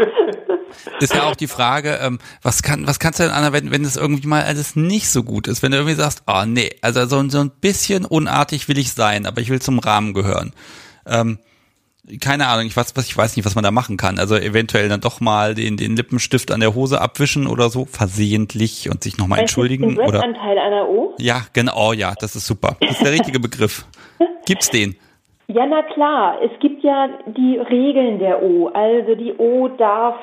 Ist ja auch die Frage, ähm, was kann, was kannst du denn, Anna, wenn, wenn es irgendwie mal alles nicht so gut ist, wenn du irgendwie sagst, oh nee, also so, so ein bisschen unartig will ich sein, aber ich will zum Rahmen gehören. Ähm, keine Ahnung, ich weiß, was ich weiß nicht, was man da machen kann. Also eventuell dann doch mal den, den Lippenstift an der Hose abwischen oder so, versehentlich und sich nochmal entschuldigen. Den oder Anteil einer O? Ja, genau, oh, ja, das ist super. Das ist der richtige Begriff. Gibt's den? Ja, na klar. Es gibt ja die Regeln der O. Also die O darf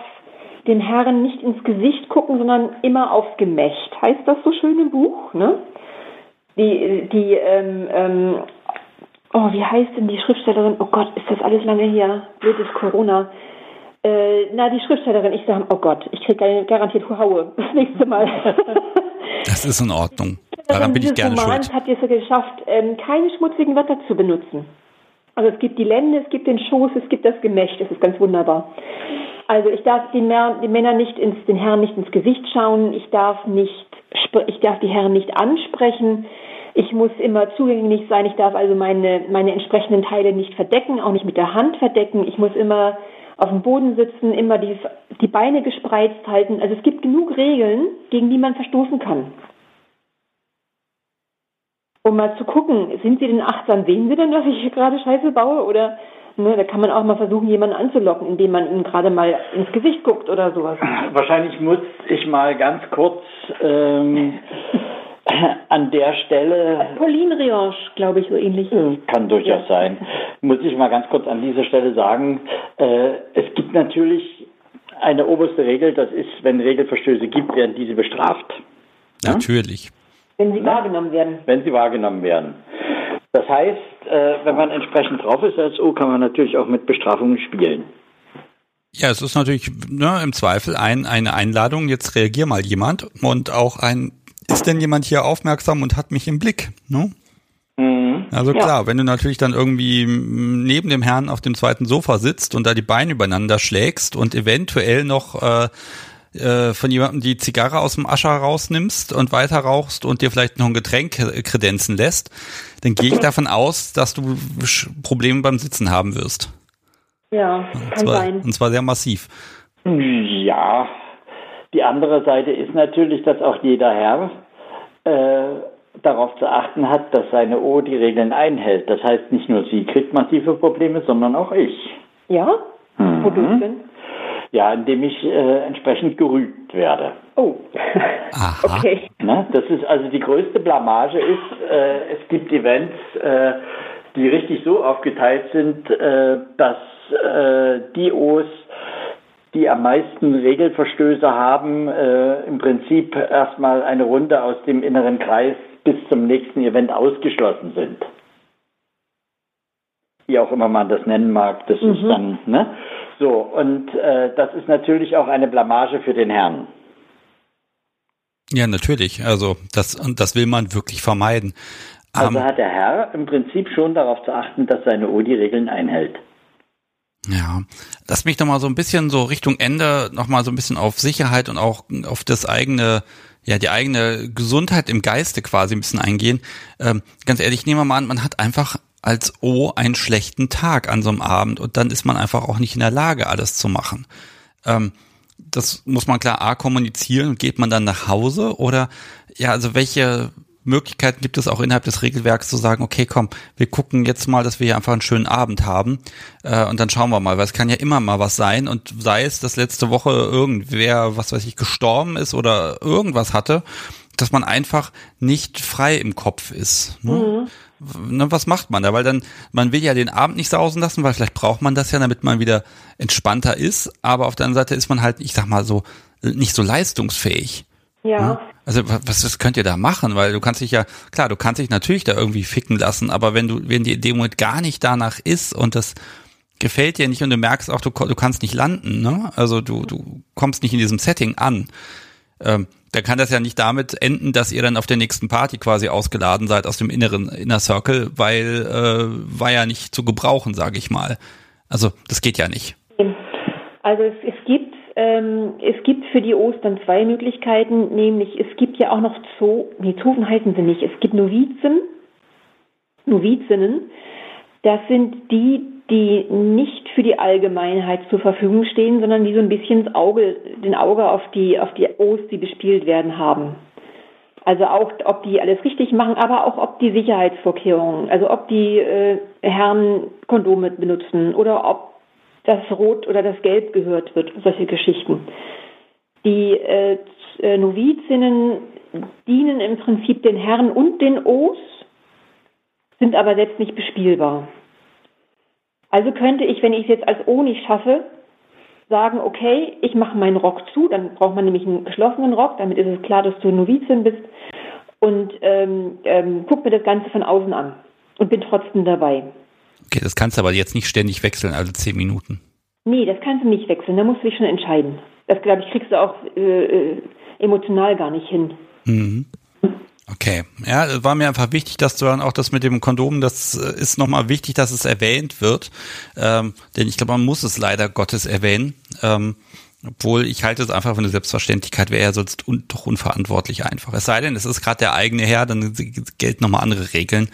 den Herren nicht ins Gesicht gucken, sondern immer aufs Gemächt. Heißt das so schön im Buch, ne? Die, die ähm, ähm, oh, wie heißt denn die Schriftstellerin? Oh Gott, ist das alles lange her? Blödes Corona. Äh, na, die Schriftstellerin, ich sage, oh Gott, ich kriege garantiert Haue das nächste Mal. das ist in Ordnung. Daran bin ich gerne Romans schuld. hat es geschafft, ähm, keine schmutzigen Wörter zu benutzen. Also es gibt die Lände, es gibt den Schoß, es gibt das Gemächt, das ist ganz wunderbar. Also ich darf die, Männer, nicht ins, den Herren nicht ins Gesicht schauen, ich darf nicht, ich darf die Herren nicht ansprechen, ich muss immer zugänglich sein. Ich darf also meine, meine entsprechenden Teile nicht verdecken, auch nicht mit der Hand verdecken. Ich muss immer auf dem Boden sitzen, immer die, die Beine gespreizt halten. Also es gibt genug Regeln, gegen die man verstoßen kann. Um mal zu gucken, sind Sie denn achtsam? Sehen Sie denn, dass ich hier gerade Scheiße baue? Oder ne, da kann man auch mal versuchen, jemanden anzulocken, indem man ihm gerade mal ins Gesicht guckt oder sowas. Wahrscheinlich muss ich mal ganz kurz ähm, an der Stelle. Pauline Rioche, glaube ich, so ähnlich. Äh, kann durchaus ja. sein. Muss ich mal ganz kurz an dieser Stelle sagen, äh, es gibt natürlich eine oberste Regel, das ist, wenn Regelverstöße gibt, werden diese bestraft. Natürlich. Wenn sie wahrgenommen werden. Wenn sie wahrgenommen werden. Das heißt, äh, wenn man entsprechend drauf ist als O, kann man natürlich auch mit Bestrafungen spielen. Ja, es ist natürlich ne, im Zweifel ein, eine Einladung, jetzt reagier mal jemand und auch ein ist denn jemand hier aufmerksam und hat mich im Blick? Ne? Mhm. Also klar, ja. wenn du natürlich dann irgendwie neben dem Herrn auf dem zweiten Sofa sitzt und da die Beine übereinander schlägst und eventuell noch äh, äh, von jemandem die Zigarre aus dem Ascher rausnimmst und weiter rauchst und dir vielleicht noch ein Getränk kredenzen lässt, dann gehe ich davon aus, dass du Probleme beim Sitzen haben wirst. Ja, und kann zwar, sein. Und zwar sehr massiv. Ja, die andere Seite ist natürlich, dass auch jeder Herr äh, darauf zu achten hat, dass seine O die Regeln einhält. Das heißt, nicht nur sie kriegt massive Probleme, sondern auch ich. Ja? Mhm. Wodurch denn? Ja, indem ich äh, entsprechend gerügt werde. Oh. Aha. Okay. Ne? Das ist also die größte Blamage ist, äh, es gibt Events, äh, die richtig so aufgeteilt sind, äh, dass äh, die O's die am meisten Regelverstöße haben, äh, im Prinzip erstmal eine Runde aus dem inneren Kreis bis zum nächsten Event ausgeschlossen sind. Wie auch immer man das nennen mag, das mhm. ist dann, ne? So, und äh, das ist natürlich auch eine Blamage für den Herrn. Ja, natürlich. Also das, das will man wirklich vermeiden. Also um, hat der Herr im Prinzip schon darauf zu achten, dass seine O die Regeln einhält. Ja, lass mich doch mal so ein bisschen so Richtung Ende noch mal so ein bisschen auf Sicherheit und auch auf das eigene, ja, die eigene Gesundheit im Geiste quasi ein bisschen eingehen. Ähm, ganz ehrlich, nehmen wir mal an, man hat einfach als O einen schlechten Tag an so einem Abend und dann ist man einfach auch nicht in der Lage, alles zu machen. Ähm, das muss man klar A kommunizieren und geht man dann nach Hause oder ja, also welche Möglichkeiten gibt es auch innerhalb des Regelwerks zu sagen, okay, komm, wir gucken jetzt mal, dass wir hier einfach einen schönen Abend haben äh, und dann schauen wir mal, weil es kann ja immer mal was sein und sei es, dass letzte Woche irgendwer, was weiß ich, gestorben ist oder irgendwas hatte, dass man einfach nicht frei im Kopf ist. Ne? Mhm. Ne, was macht man da? Weil dann, man will ja den Abend nicht sausen lassen, weil vielleicht braucht man das ja, damit man wieder entspannter ist. Aber auf der anderen Seite ist man halt, ich sag mal so, nicht so leistungsfähig. Ja. Hm? Also was, was könnt ihr da machen? Weil du kannst dich ja, klar, du kannst dich natürlich da irgendwie ficken lassen, aber wenn du, wenn dir in dem Moment gar nicht danach ist und das gefällt dir nicht und du merkst auch, du, du kannst nicht landen, ne? Also du, du kommst nicht in diesem Setting an. Ähm, dann kann das ja nicht damit enden, dass ihr dann auf der nächsten Party quasi ausgeladen seid aus dem inneren Inner Circle, weil äh, war ja nicht zu gebrauchen, sage ich mal. Also das geht ja nicht. Also es, es gibt ähm, es gibt für die Ostern zwei Möglichkeiten, nämlich es gibt ja auch noch Zoo, nee, Zofen heißen sie nicht, es gibt Novizen, Novizinnen. Das sind die, die nicht für die Allgemeinheit zur Verfügung stehen, sondern die so ein bisschen das Auge, den Auge auf die, auf die O's, die bespielt werden, haben. Also auch, ob die alles richtig machen, aber auch ob die Sicherheitsvorkehrungen, also ob die äh, Herren Kondome benutzen oder ob das Rot oder das Gelb gehört wird, solche Geschichten. Die äh, äh Novizinnen dienen im Prinzip den Herren und den O's, sind aber selbst nicht bespielbar. Also könnte ich, wenn ich es jetzt als O nicht schaffe, sagen, okay, ich mache meinen Rock zu, dann braucht man nämlich einen geschlossenen Rock, damit ist es klar, dass du Novizin bist und ähm, ähm, guck mir das Ganze von außen an und bin trotzdem dabei. Okay, das kannst du aber jetzt nicht ständig wechseln, alle zehn Minuten. Nee, das kannst du nicht wechseln, da musst du dich schon entscheiden. Das, glaube ich, kriegst du auch äh, äh emotional gar nicht hin. Mhm. Okay, ja, war mir einfach wichtig, dass du dann auch das mit dem Kondom, das äh, ist nochmal wichtig, dass es erwähnt wird, ähm, denn ich glaube, man muss es leider Gottes erwähnen, ähm, obwohl ich halte es einfach für eine Selbstverständlichkeit, wäre ja sonst un doch unverantwortlich einfach. Es sei denn, es ist gerade der eigene Herr, dann gelten nochmal andere Regeln,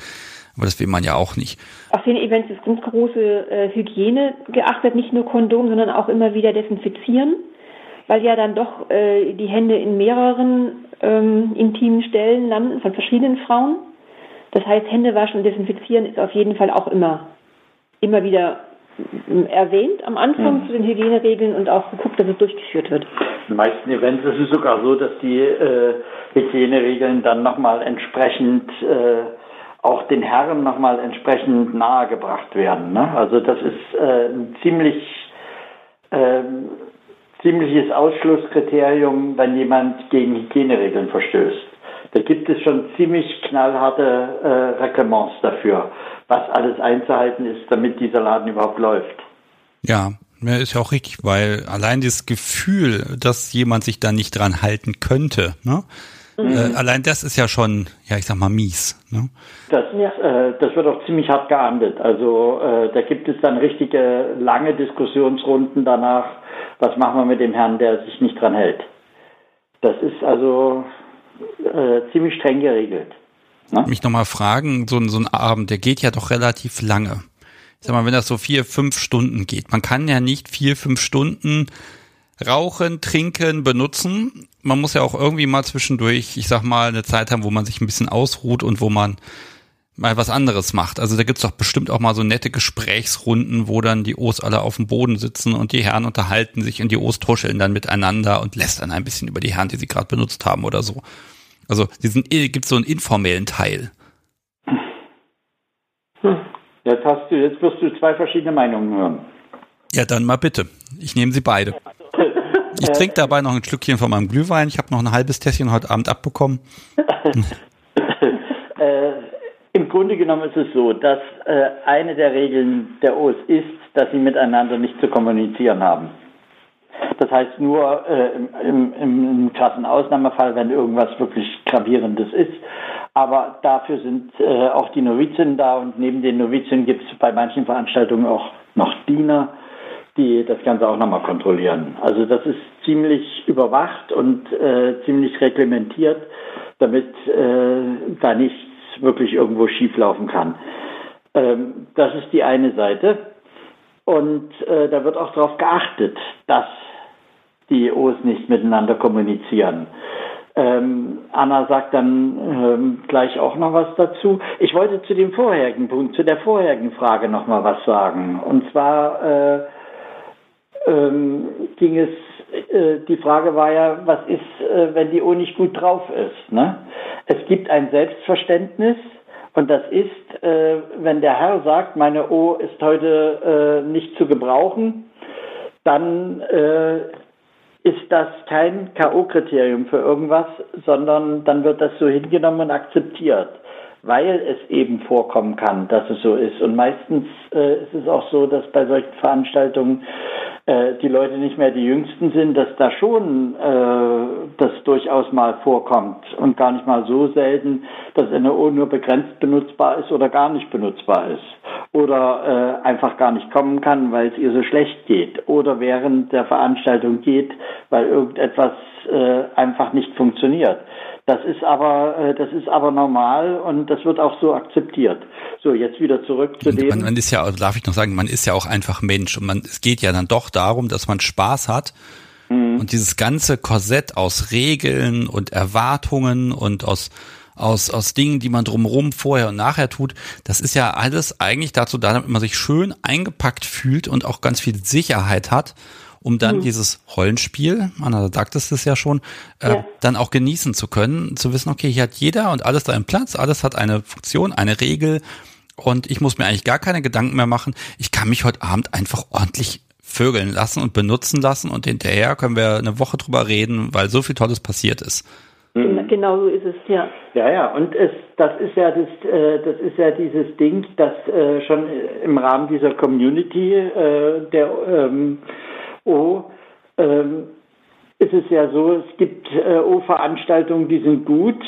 aber das will man ja auch nicht. Auf den Events ist ganz große äh, Hygiene geachtet, nicht nur Kondom, sondern auch immer wieder desinfizieren. Weil ja dann doch äh, die Hände in mehreren ähm, intimen Stellen landen von verschiedenen Frauen. Das heißt, Hände waschen und desinfizieren ist auf jeden Fall auch immer, immer wieder ähm, erwähnt am Anfang mhm. zu den Hygieneregeln und auch geguckt, dass es durchgeführt wird. In den meisten Events ist es sogar so, dass die äh, Hygieneregeln dann nochmal entsprechend äh, auch den Herren nochmal entsprechend nahegebracht werden. Ne? Also das ist äh, ein ziemlich ähm, ziemliches Ausschlusskriterium, wenn jemand gegen Hygieneregeln verstößt. Da gibt es schon ziemlich knallharte äh, Reglements dafür, was alles einzuhalten ist, damit dieser Laden überhaupt läuft. Ja, ist ja auch richtig, weil allein das Gefühl, dass jemand sich da nicht dran halten könnte, ne? Mhm. Äh, allein das ist ja schon, ja, ich sag mal, mies. Ne? Das, äh, das wird auch ziemlich hart geahndet. Also äh, da gibt es dann richtige lange Diskussionsrunden danach, was machen wir mit dem Herrn, der sich nicht dran hält. Das ist also äh, ziemlich streng geregelt. Ne? Mich nochmal fragen, so, so ein Abend, der geht ja doch relativ lange. Ich sag mal, wenn das so vier, fünf Stunden geht, man kann ja nicht vier, fünf Stunden rauchen, trinken, benutzen. Man muss ja auch irgendwie mal zwischendurch, ich sag mal, eine Zeit haben, wo man sich ein bisschen ausruht und wo man mal was anderes macht. Also da gibt's doch bestimmt auch mal so nette Gesprächsrunden, wo dann die O's alle auf dem Boden sitzen und die Herren unterhalten sich und die O's tuscheln dann miteinander und lästern ein bisschen über die Herren, die sie gerade benutzt haben oder so. Also diesen gibt's so einen informellen Teil. Hm. Jetzt hast du, jetzt wirst du zwei verschiedene Meinungen hören. Ja, dann mal bitte. Ich nehme sie beide. Ich trinke dabei noch ein Schlückchen von meinem Glühwein. Ich habe noch ein halbes Tässchen heute Abend abbekommen. Grunde genommen ist es so, dass äh, eine der Regeln der OS ist, dass sie miteinander nicht zu kommunizieren haben. Das heißt nur äh, im, im, im krassen Ausnahmefall, wenn irgendwas wirklich Gravierendes ist. Aber dafür sind äh, auch die Novizinnen da und neben den Novizinnen gibt es bei manchen Veranstaltungen auch noch Diener, die das Ganze auch nochmal kontrollieren. Also das ist ziemlich überwacht und äh, ziemlich reglementiert, damit äh, da nichts wirklich irgendwo schieflaufen kann. Ähm, das ist die eine Seite. Und äh, da wird auch darauf geachtet, dass die O's nicht miteinander kommunizieren. Ähm, Anna sagt dann ähm, gleich auch noch was dazu. Ich wollte zu dem vorherigen Punkt, zu der vorherigen Frage noch mal was sagen. Und zwar äh, ähm, ging es, die Frage war ja, was ist, äh, wenn die O nicht gut drauf ist? Ne? Es gibt ein Selbstverständnis und das ist, äh, wenn der Herr sagt, meine O ist heute äh, nicht zu gebrauchen, dann äh, ist das kein K.O.-Kriterium für irgendwas, sondern dann wird das so hingenommen und akzeptiert, weil es eben vorkommen kann, dass es so ist. Und meistens äh, ist es auch so, dass bei solchen Veranstaltungen äh, die Leute nicht mehr die Jüngsten sind, dass da schon äh, das durchaus mal vorkommt und gar nicht mal so selten, dass NO nur begrenzt benutzbar ist oder gar nicht benutzbar ist. oder äh, einfach gar nicht kommen kann, weil es ihr so schlecht geht oder während der Veranstaltung geht, weil irgendetwas äh, einfach nicht funktioniert. Das ist aber, äh, das ist aber normal und das wird auch so akzeptiert. So, jetzt wieder zurück zu dem. Man, man ist ja, darf ich noch sagen, man ist ja auch einfach Mensch und man, es geht ja dann doch darum, dass man Spaß hat. Mhm. Und dieses ganze Korsett aus Regeln und Erwartungen und aus aus, aus Dingen, die man drumherum vorher und nachher tut. Das ist ja alles eigentlich dazu da, damit man sich schön eingepackt fühlt und auch ganz viel Sicherheit hat, um dann mhm. dieses Rollenspiel, Anna sagt es ja schon, äh, ja. dann auch genießen zu können, zu wissen, okay, hier hat jeder und alles da im Platz, alles hat eine Funktion, eine Regel und ich muss mir eigentlich gar keine Gedanken mehr machen. Ich kann mich heute Abend einfach ordentlich vögeln lassen und benutzen lassen und hinterher können wir eine Woche drüber reden, weil so viel Tolles passiert ist. Mhm. Genau so ist es, ja. Ja, ja, und es, das ist ja das, äh, das ist ja dieses Ding, das äh, schon im Rahmen dieser Community äh, der ähm, O ähm, ist es ja so, es gibt äh, O-Veranstaltungen, die sind gut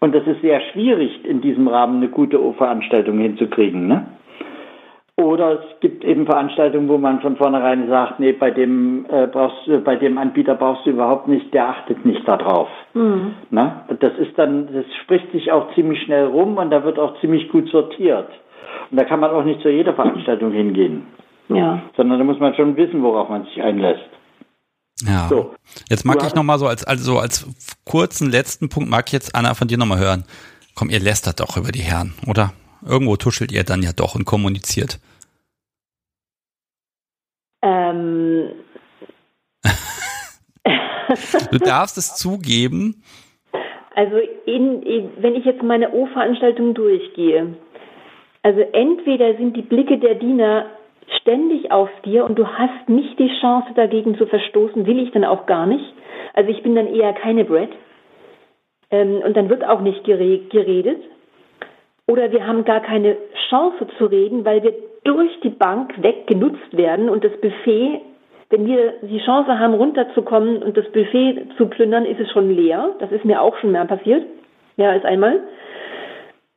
und das ist sehr schwierig, in diesem Rahmen eine gute O-Veranstaltung hinzukriegen, ne? Oder es gibt eben Veranstaltungen, wo man von vornherein sagt, nee, bei dem äh, brauchst du, bei dem Anbieter brauchst du überhaupt nicht, der achtet nicht darauf. Mhm. Na? Das ist dann, das spricht sich auch ziemlich schnell rum und da wird auch ziemlich gut sortiert. Und da kann man auch nicht zu jeder Veranstaltung hingehen. Ja. Sondern da muss man schon wissen, worauf man sich einlässt. Ja. So. Jetzt mag du ich nochmal so als, also als kurzen letzten Punkt mag ich jetzt Anna von dir nochmal hören. Komm, ihr lästert doch über die Herren, oder? Irgendwo tuschelt ihr dann ja doch und kommuniziert. Ähm. du darfst es zugeben. Also in, in, wenn ich jetzt meine O-Veranstaltung durchgehe, also entweder sind die Blicke der Diener ständig auf dir und du hast nicht die Chance dagegen zu verstoßen, will ich dann auch gar nicht. Also ich bin dann eher keine Brett. Ähm, und dann wird auch nicht geredet. Oder wir haben gar keine Chance zu reden, weil wir durch die Bank weg genutzt werden und das Buffet, wenn wir die Chance haben, runterzukommen und das Buffet zu plündern, ist es schon leer. Das ist mir auch schon mehr passiert, mehr als einmal,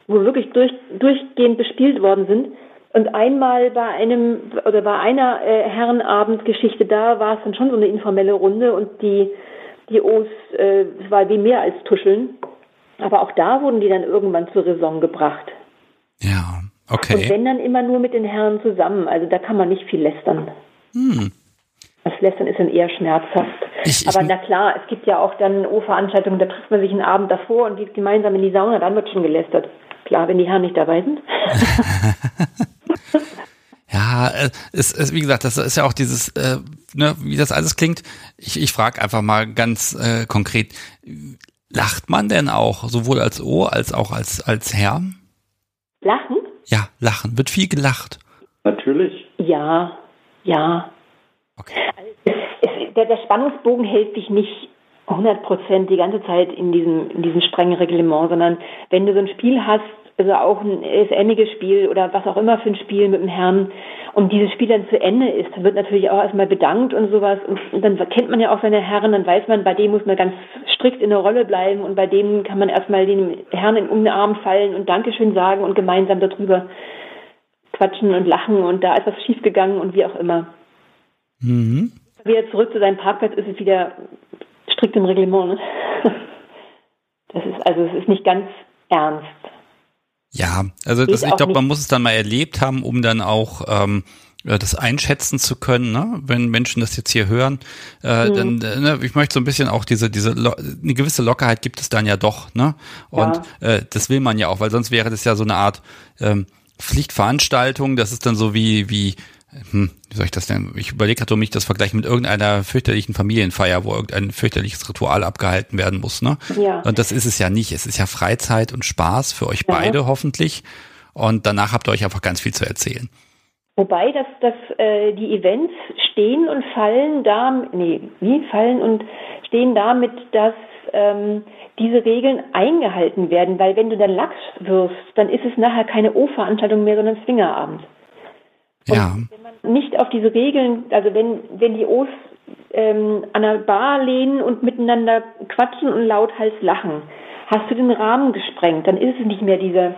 wo wir wirklich durch, durchgehend bespielt worden sind. Und einmal bei einem oder bei einer äh, Herrenabendgeschichte da war es dann schon so eine informelle Runde und die die O's äh, war wie mehr als Tuscheln. Aber auch da wurden die dann irgendwann zur Raison gebracht. Ja, okay. Und wenn dann immer nur mit den Herren zusammen, also da kann man nicht viel lästern. Hm. Das Lästern ist dann eher schmerzhaft. Ich, ich, Aber na klar, es gibt ja auch dann O-Veranstaltungen, da trifft man sich einen Abend davor und geht gemeinsam in die Sauna, dann wird schon gelästert. Klar, wenn die Herren nicht dabei sind. ja, äh, es, es, wie gesagt, das ist ja auch dieses, äh, ne, wie das alles klingt. Ich, ich frage einfach mal ganz äh, konkret, Lacht man denn auch, sowohl als O als auch als, als Herr? Lachen? Ja, lachen. Wird viel gelacht. Natürlich. Ja, ja. Okay. Es, es, der, der, Spannungsbogen hält sich nicht 100 Prozent die ganze Zeit in diesem, in diesem strengen Reglement, sondern wenn du so ein Spiel hast, also auch ein ESNiges Spiel oder was auch immer für ein Spiel mit dem Herrn und dieses Spiel dann zu Ende ist, dann wird natürlich auch erstmal bedankt und sowas und dann kennt man ja auch seine Herren, dann weiß man, bei dem muss man ganz strikt in der Rolle bleiben und bei dem kann man erstmal den Herrn in den Arm fallen und Dankeschön sagen und gemeinsam darüber quatschen und lachen und da ist was schiefgegangen und wie auch immer. Mhm. Wieder zurück zu seinem Parkplatz ist es wieder strikt im Reglement. Ne? Das ist also es ist nicht ganz ernst. Ja, also das, ich glaube, man muss es dann mal erlebt haben, um dann auch ähm, das einschätzen zu können, ne? wenn Menschen das jetzt hier hören, äh, mhm. dann, äh, ne, ich möchte so ein bisschen auch diese, diese, eine gewisse Lockerheit gibt es dann ja doch, ne? Und ja. äh, das will man ja auch, weil sonst wäre das ja so eine Art ähm, Pflichtveranstaltung, das ist dann so wie, wie, hm, wie soll ich das denn? Ich überlege gerade, um mich das vergleichen mit irgendeiner fürchterlichen Familienfeier, wo irgendein fürchterliches Ritual abgehalten werden muss, ne? Ja. Und das ist es ja nicht. Es ist ja Freizeit und Spaß für euch ja. beide hoffentlich. Und danach habt ihr euch einfach ganz viel zu erzählen. Wobei, dass, dass äh, die Events stehen und fallen da, nee, wie fallen und stehen damit, dass ähm, diese Regeln eingehalten werden, weil wenn du dann Lachs wirst, dann ist es nachher keine O-Veranstaltung mehr, sondern Swingerabend. Und ja. wenn man nicht auf diese Regeln, also wenn, wenn die O's ähm, an der Bar lehnen und miteinander quatschen und lauthals lachen, hast du den Rahmen gesprengt, dann ist es nicht mehr diese,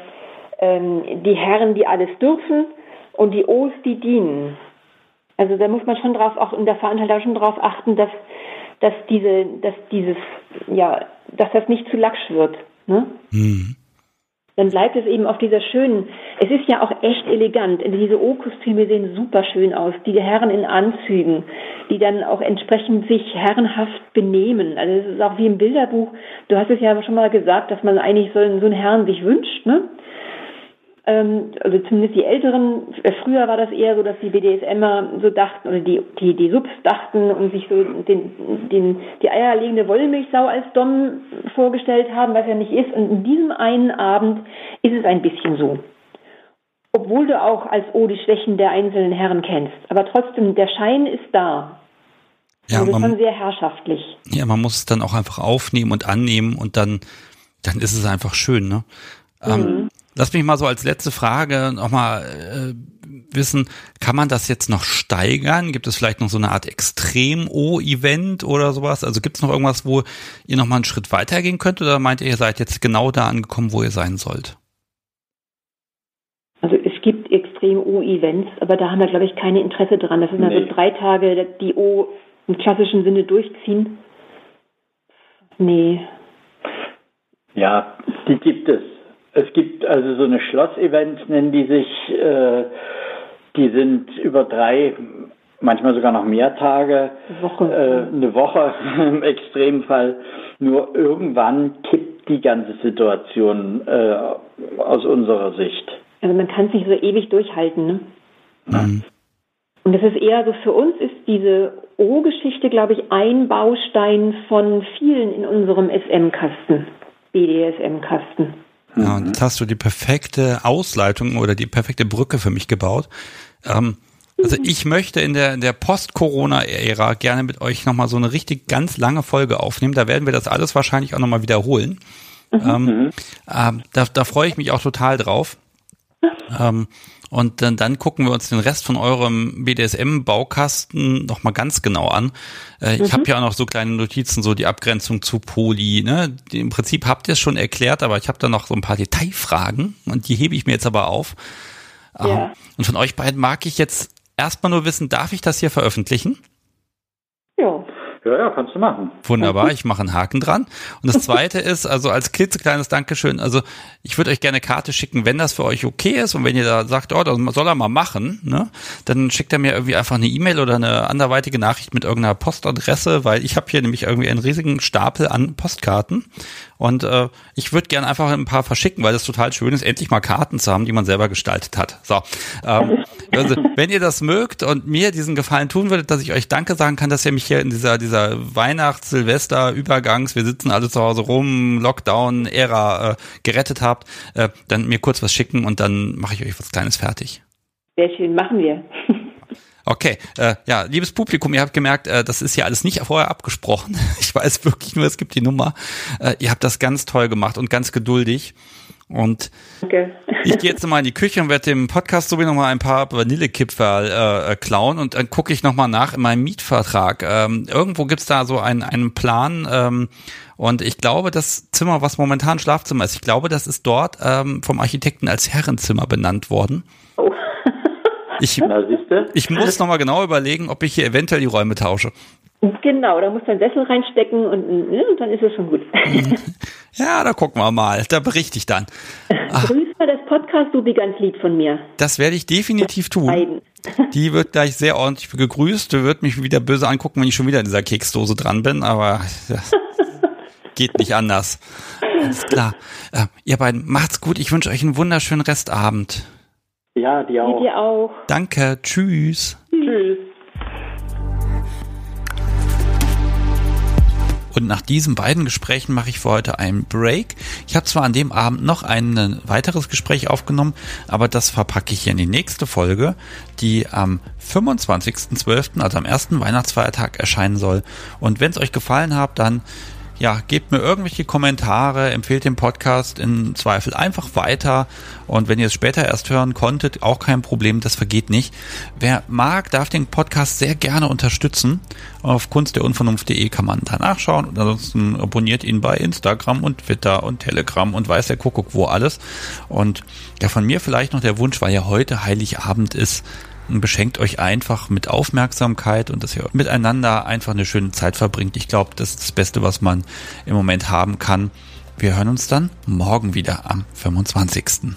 ähm, die Herren, die alles dürfen, Und die O's, die dienen. Also da muss man schon drauf, auch in der Veranstaltung schon drauf achten, dass, dass diese, dass dieses, ja, dass das nicht zu lacksch wird. Ne? Mhm dann bleibt es eben auf dieser schönen, es ist ja auch echt elegant. Diese O-Kostüme sehen super schön aus. Die Herren in Anzügen, die dann auch entsprechend sich herrenhaft benehmen. Also es ist auch wie im Bilderbuch. Du hast es ja schon mal gesagt, dass man eigentlich so einen, so einen Herrn sich wünscht, ne? Ähm, also zumindest die Älteren, äh, früher war das eher so, dass die BDSMer so dachten, oder die, die, die Subs dachten und sich so den, den, die eierlegende Wollmilchsau als Dom vorgestellt haben, was er nicht ist. Und in diesem einen Abend ist es ein bisschen so. Obwohl du auch als O die Schwächen der einzelnen Herren kennst. Aber trotzdem, der Schein ist da. Ja, also man, schon sehr herrschaftlich. Ja, man muss es dann auch einfach aufnehmen und annehmen und dann, dann ist es einfach schön, ne? Ähm, mhm. Ähm, Lass mich mal so als letzte Frage nochmal äh, wissen, kann man das jetzt noch steigern? Gibt es vielleicht noch so eine Art Extrem-O-Event oder sowas? Also gibt es noch irgendwas, wo ihr nochmal einen Schritt weitergehen könnt oder meint ihr, ihr seid jetzt genau da angekommen, wo ihr sein sollt? Also es gibt Extrem-O-Events, aber da haben wir, glaube ich, keine Interesse dran. Das sind nee. also drei Tage, die O im klassischen Sinne durchziehen. Nee. Ja, die gibt es. Es gibt also so eine Schlossevents, nennen die sich, äh, die sind über drei, manchmal sogar noch mehr Tage, Woche. Äh, eine Woche im Extremfall. Nur irgendwann kippt die ganze Situation äh, aus unserer Sicht. Also man kann es nicht so ewig durchhalten, ne? Mhm. Und das ist eher so, für uns ist diese O-Geschichte, glaube ich, ein Baustein von vielen in unserem SM-Kasten, BDSM-Kasten. Ja, und jetzt hast du die perfekte Ausleitung oder die perfekte Brücke für mich gebaut. Ähm, also ich möchte in der, der Post-Corona-Ära gerne mit euch nochmal so eine richtig ganz lange Folge aufnehmen. Da werden wir das alles wahrscheinlich auch nochmal wiederholen. Mhm. Ähm, äh, da, da freue ich mich auch total drauf. Ähm, und dann, dann gucken wir uns den Rest von eurem BDSM-Baukasten nochmal ganz genau an. Äh, mhm. Ich habe ja auch noch so kleine Notizen, so die Abgrenzung zu Poly. Ne? Die, Im Prinzip habt ihr es schon erklärt, aber ich habe da noch so ein paar Detailfragen und die hebe ich mir jetzt aber auf. Ja. Ähm, und von euch beiden mag ich jetzt erstmal nur wissen, darf ich das hier veröffentlichen? Ja. Ja, ja, kannst du machen. Wunderbar, ich mache einen Haken dran. Und das zweite ist, also als klitzekleines Dankeschön, also ich würde euch gerne Karte schicken, wenn das für euch okay ist und wenn ihr da sagt, oh, das soll er mal machen, ne, dann schickt er mir irgendwie einfach eine E-Mail oder eine anderweitige Nachricht mit irgendeiner Postadresse, weil ich habe hier nämlich irgendwie einen riesigen Stapel an Postkarten und äh, ich würde gerne einfach ein paar verschicken, weil das total schön ist, endlich mal Karten zu haben, die man selber gestaltet hat. So, ähm, also wenn ihr das mögt und mir diesen Gefallen tun würdet, dass ich euch Danke sagen kann, dass ihr mich hier in dieser dieser Weihnachts-, Silvester, Übergangs, wir sitzen alle zu Hause rum, Lockdown-Ära äh, gerettet habt, äh, dann mir kurz was schicken und dann mache ich euch was Kleines fertig. Sehr schön, machen wir. Okay, äh, ja, liebes Publikum, ihr habt gemerkt, äh, das ist ja alles nicht vorher abgesprochen. Ich weiß wirklich nur, es gibt die Nummer. Äh, ihr habt das ganz toll gemacht und ganz geduldig. Und okay. ich gehe jetzt nochmal in die Küche und werde dem Podcast so wie nochmal ein paar Vanillekipferl äh, äh, klauen und dann gucke ich nochmal nach in meinem Mietvertrag. Ähm, irgendwo gibt's da so einen, einen Plan ähm, und ich glaube, das Zimmer, was momentan Schlafzimmer ist, ich glaube, das ist dort ähm, vom Architekten als Herrenzimmer benannt worden. Oh. Ich, ich muss nochmal genau überlegen, ob ich hier eventuell die Räume tausche. Genau, da musst du einen Sessel reinstecken und, ne, und dann ist es schon gut. Ja, da gucken wir mal. Da berichte ich dann. Grüß mal das Podcast-Subi ganz lieb von mir. Das werde ich definitiv tun. Die wird gleich sehr ordentlich gegrüßt. Die wird mich wieder böse angucken, wenn ich schon wieder in dieser Keksdose dran bin, aber geht nicht anders. Alles klar. Äh, ihr beiden, macht's gut. Ich wünsche euch einen wunderschönen Restabend. Ja, dir auch. Dir auch. Danke. Tschüss. Tschüss. Und nach diesen beiden Gesprächen mache ich für heute einen Break. Ich habe zwar an dem Abend noch ein weiteres Gespräch aufgenommen, aber das verpacke ich hier in die nächste Folge, die am 25.12., also am ersten Weihnachtsfeiertag erscheinen soll. Und wenn es euch gefallen hat, dann ja, gebt mir irgendwelche Kommentare, empfehlt den Podcast im Zweifel einfach weiter. Und wenn ihr es später erst hören konntet, auch kein Problem, das vergeht nicht. Wer mag, darf den Podcast sehr gerne unterstützen. Auf kunstderunvernunft.de kann man da nachschauen. Und ansonsten abonniert ihn bei Instagram und Twitter und Telegram und weiß der Kuckuck wo alles. Und ja, von mir vielleicht noch der Wunsch, weil ja heute Heiligabend ist, beschenkt euch einfach mit Aufmerksamkeit und dass ihr miteinander einfach eine schöne Zeit verbringt. Ich glaube, das ist das Beste, was man im Moment haben kann. Wir hören uns dann morgen wieder am 25.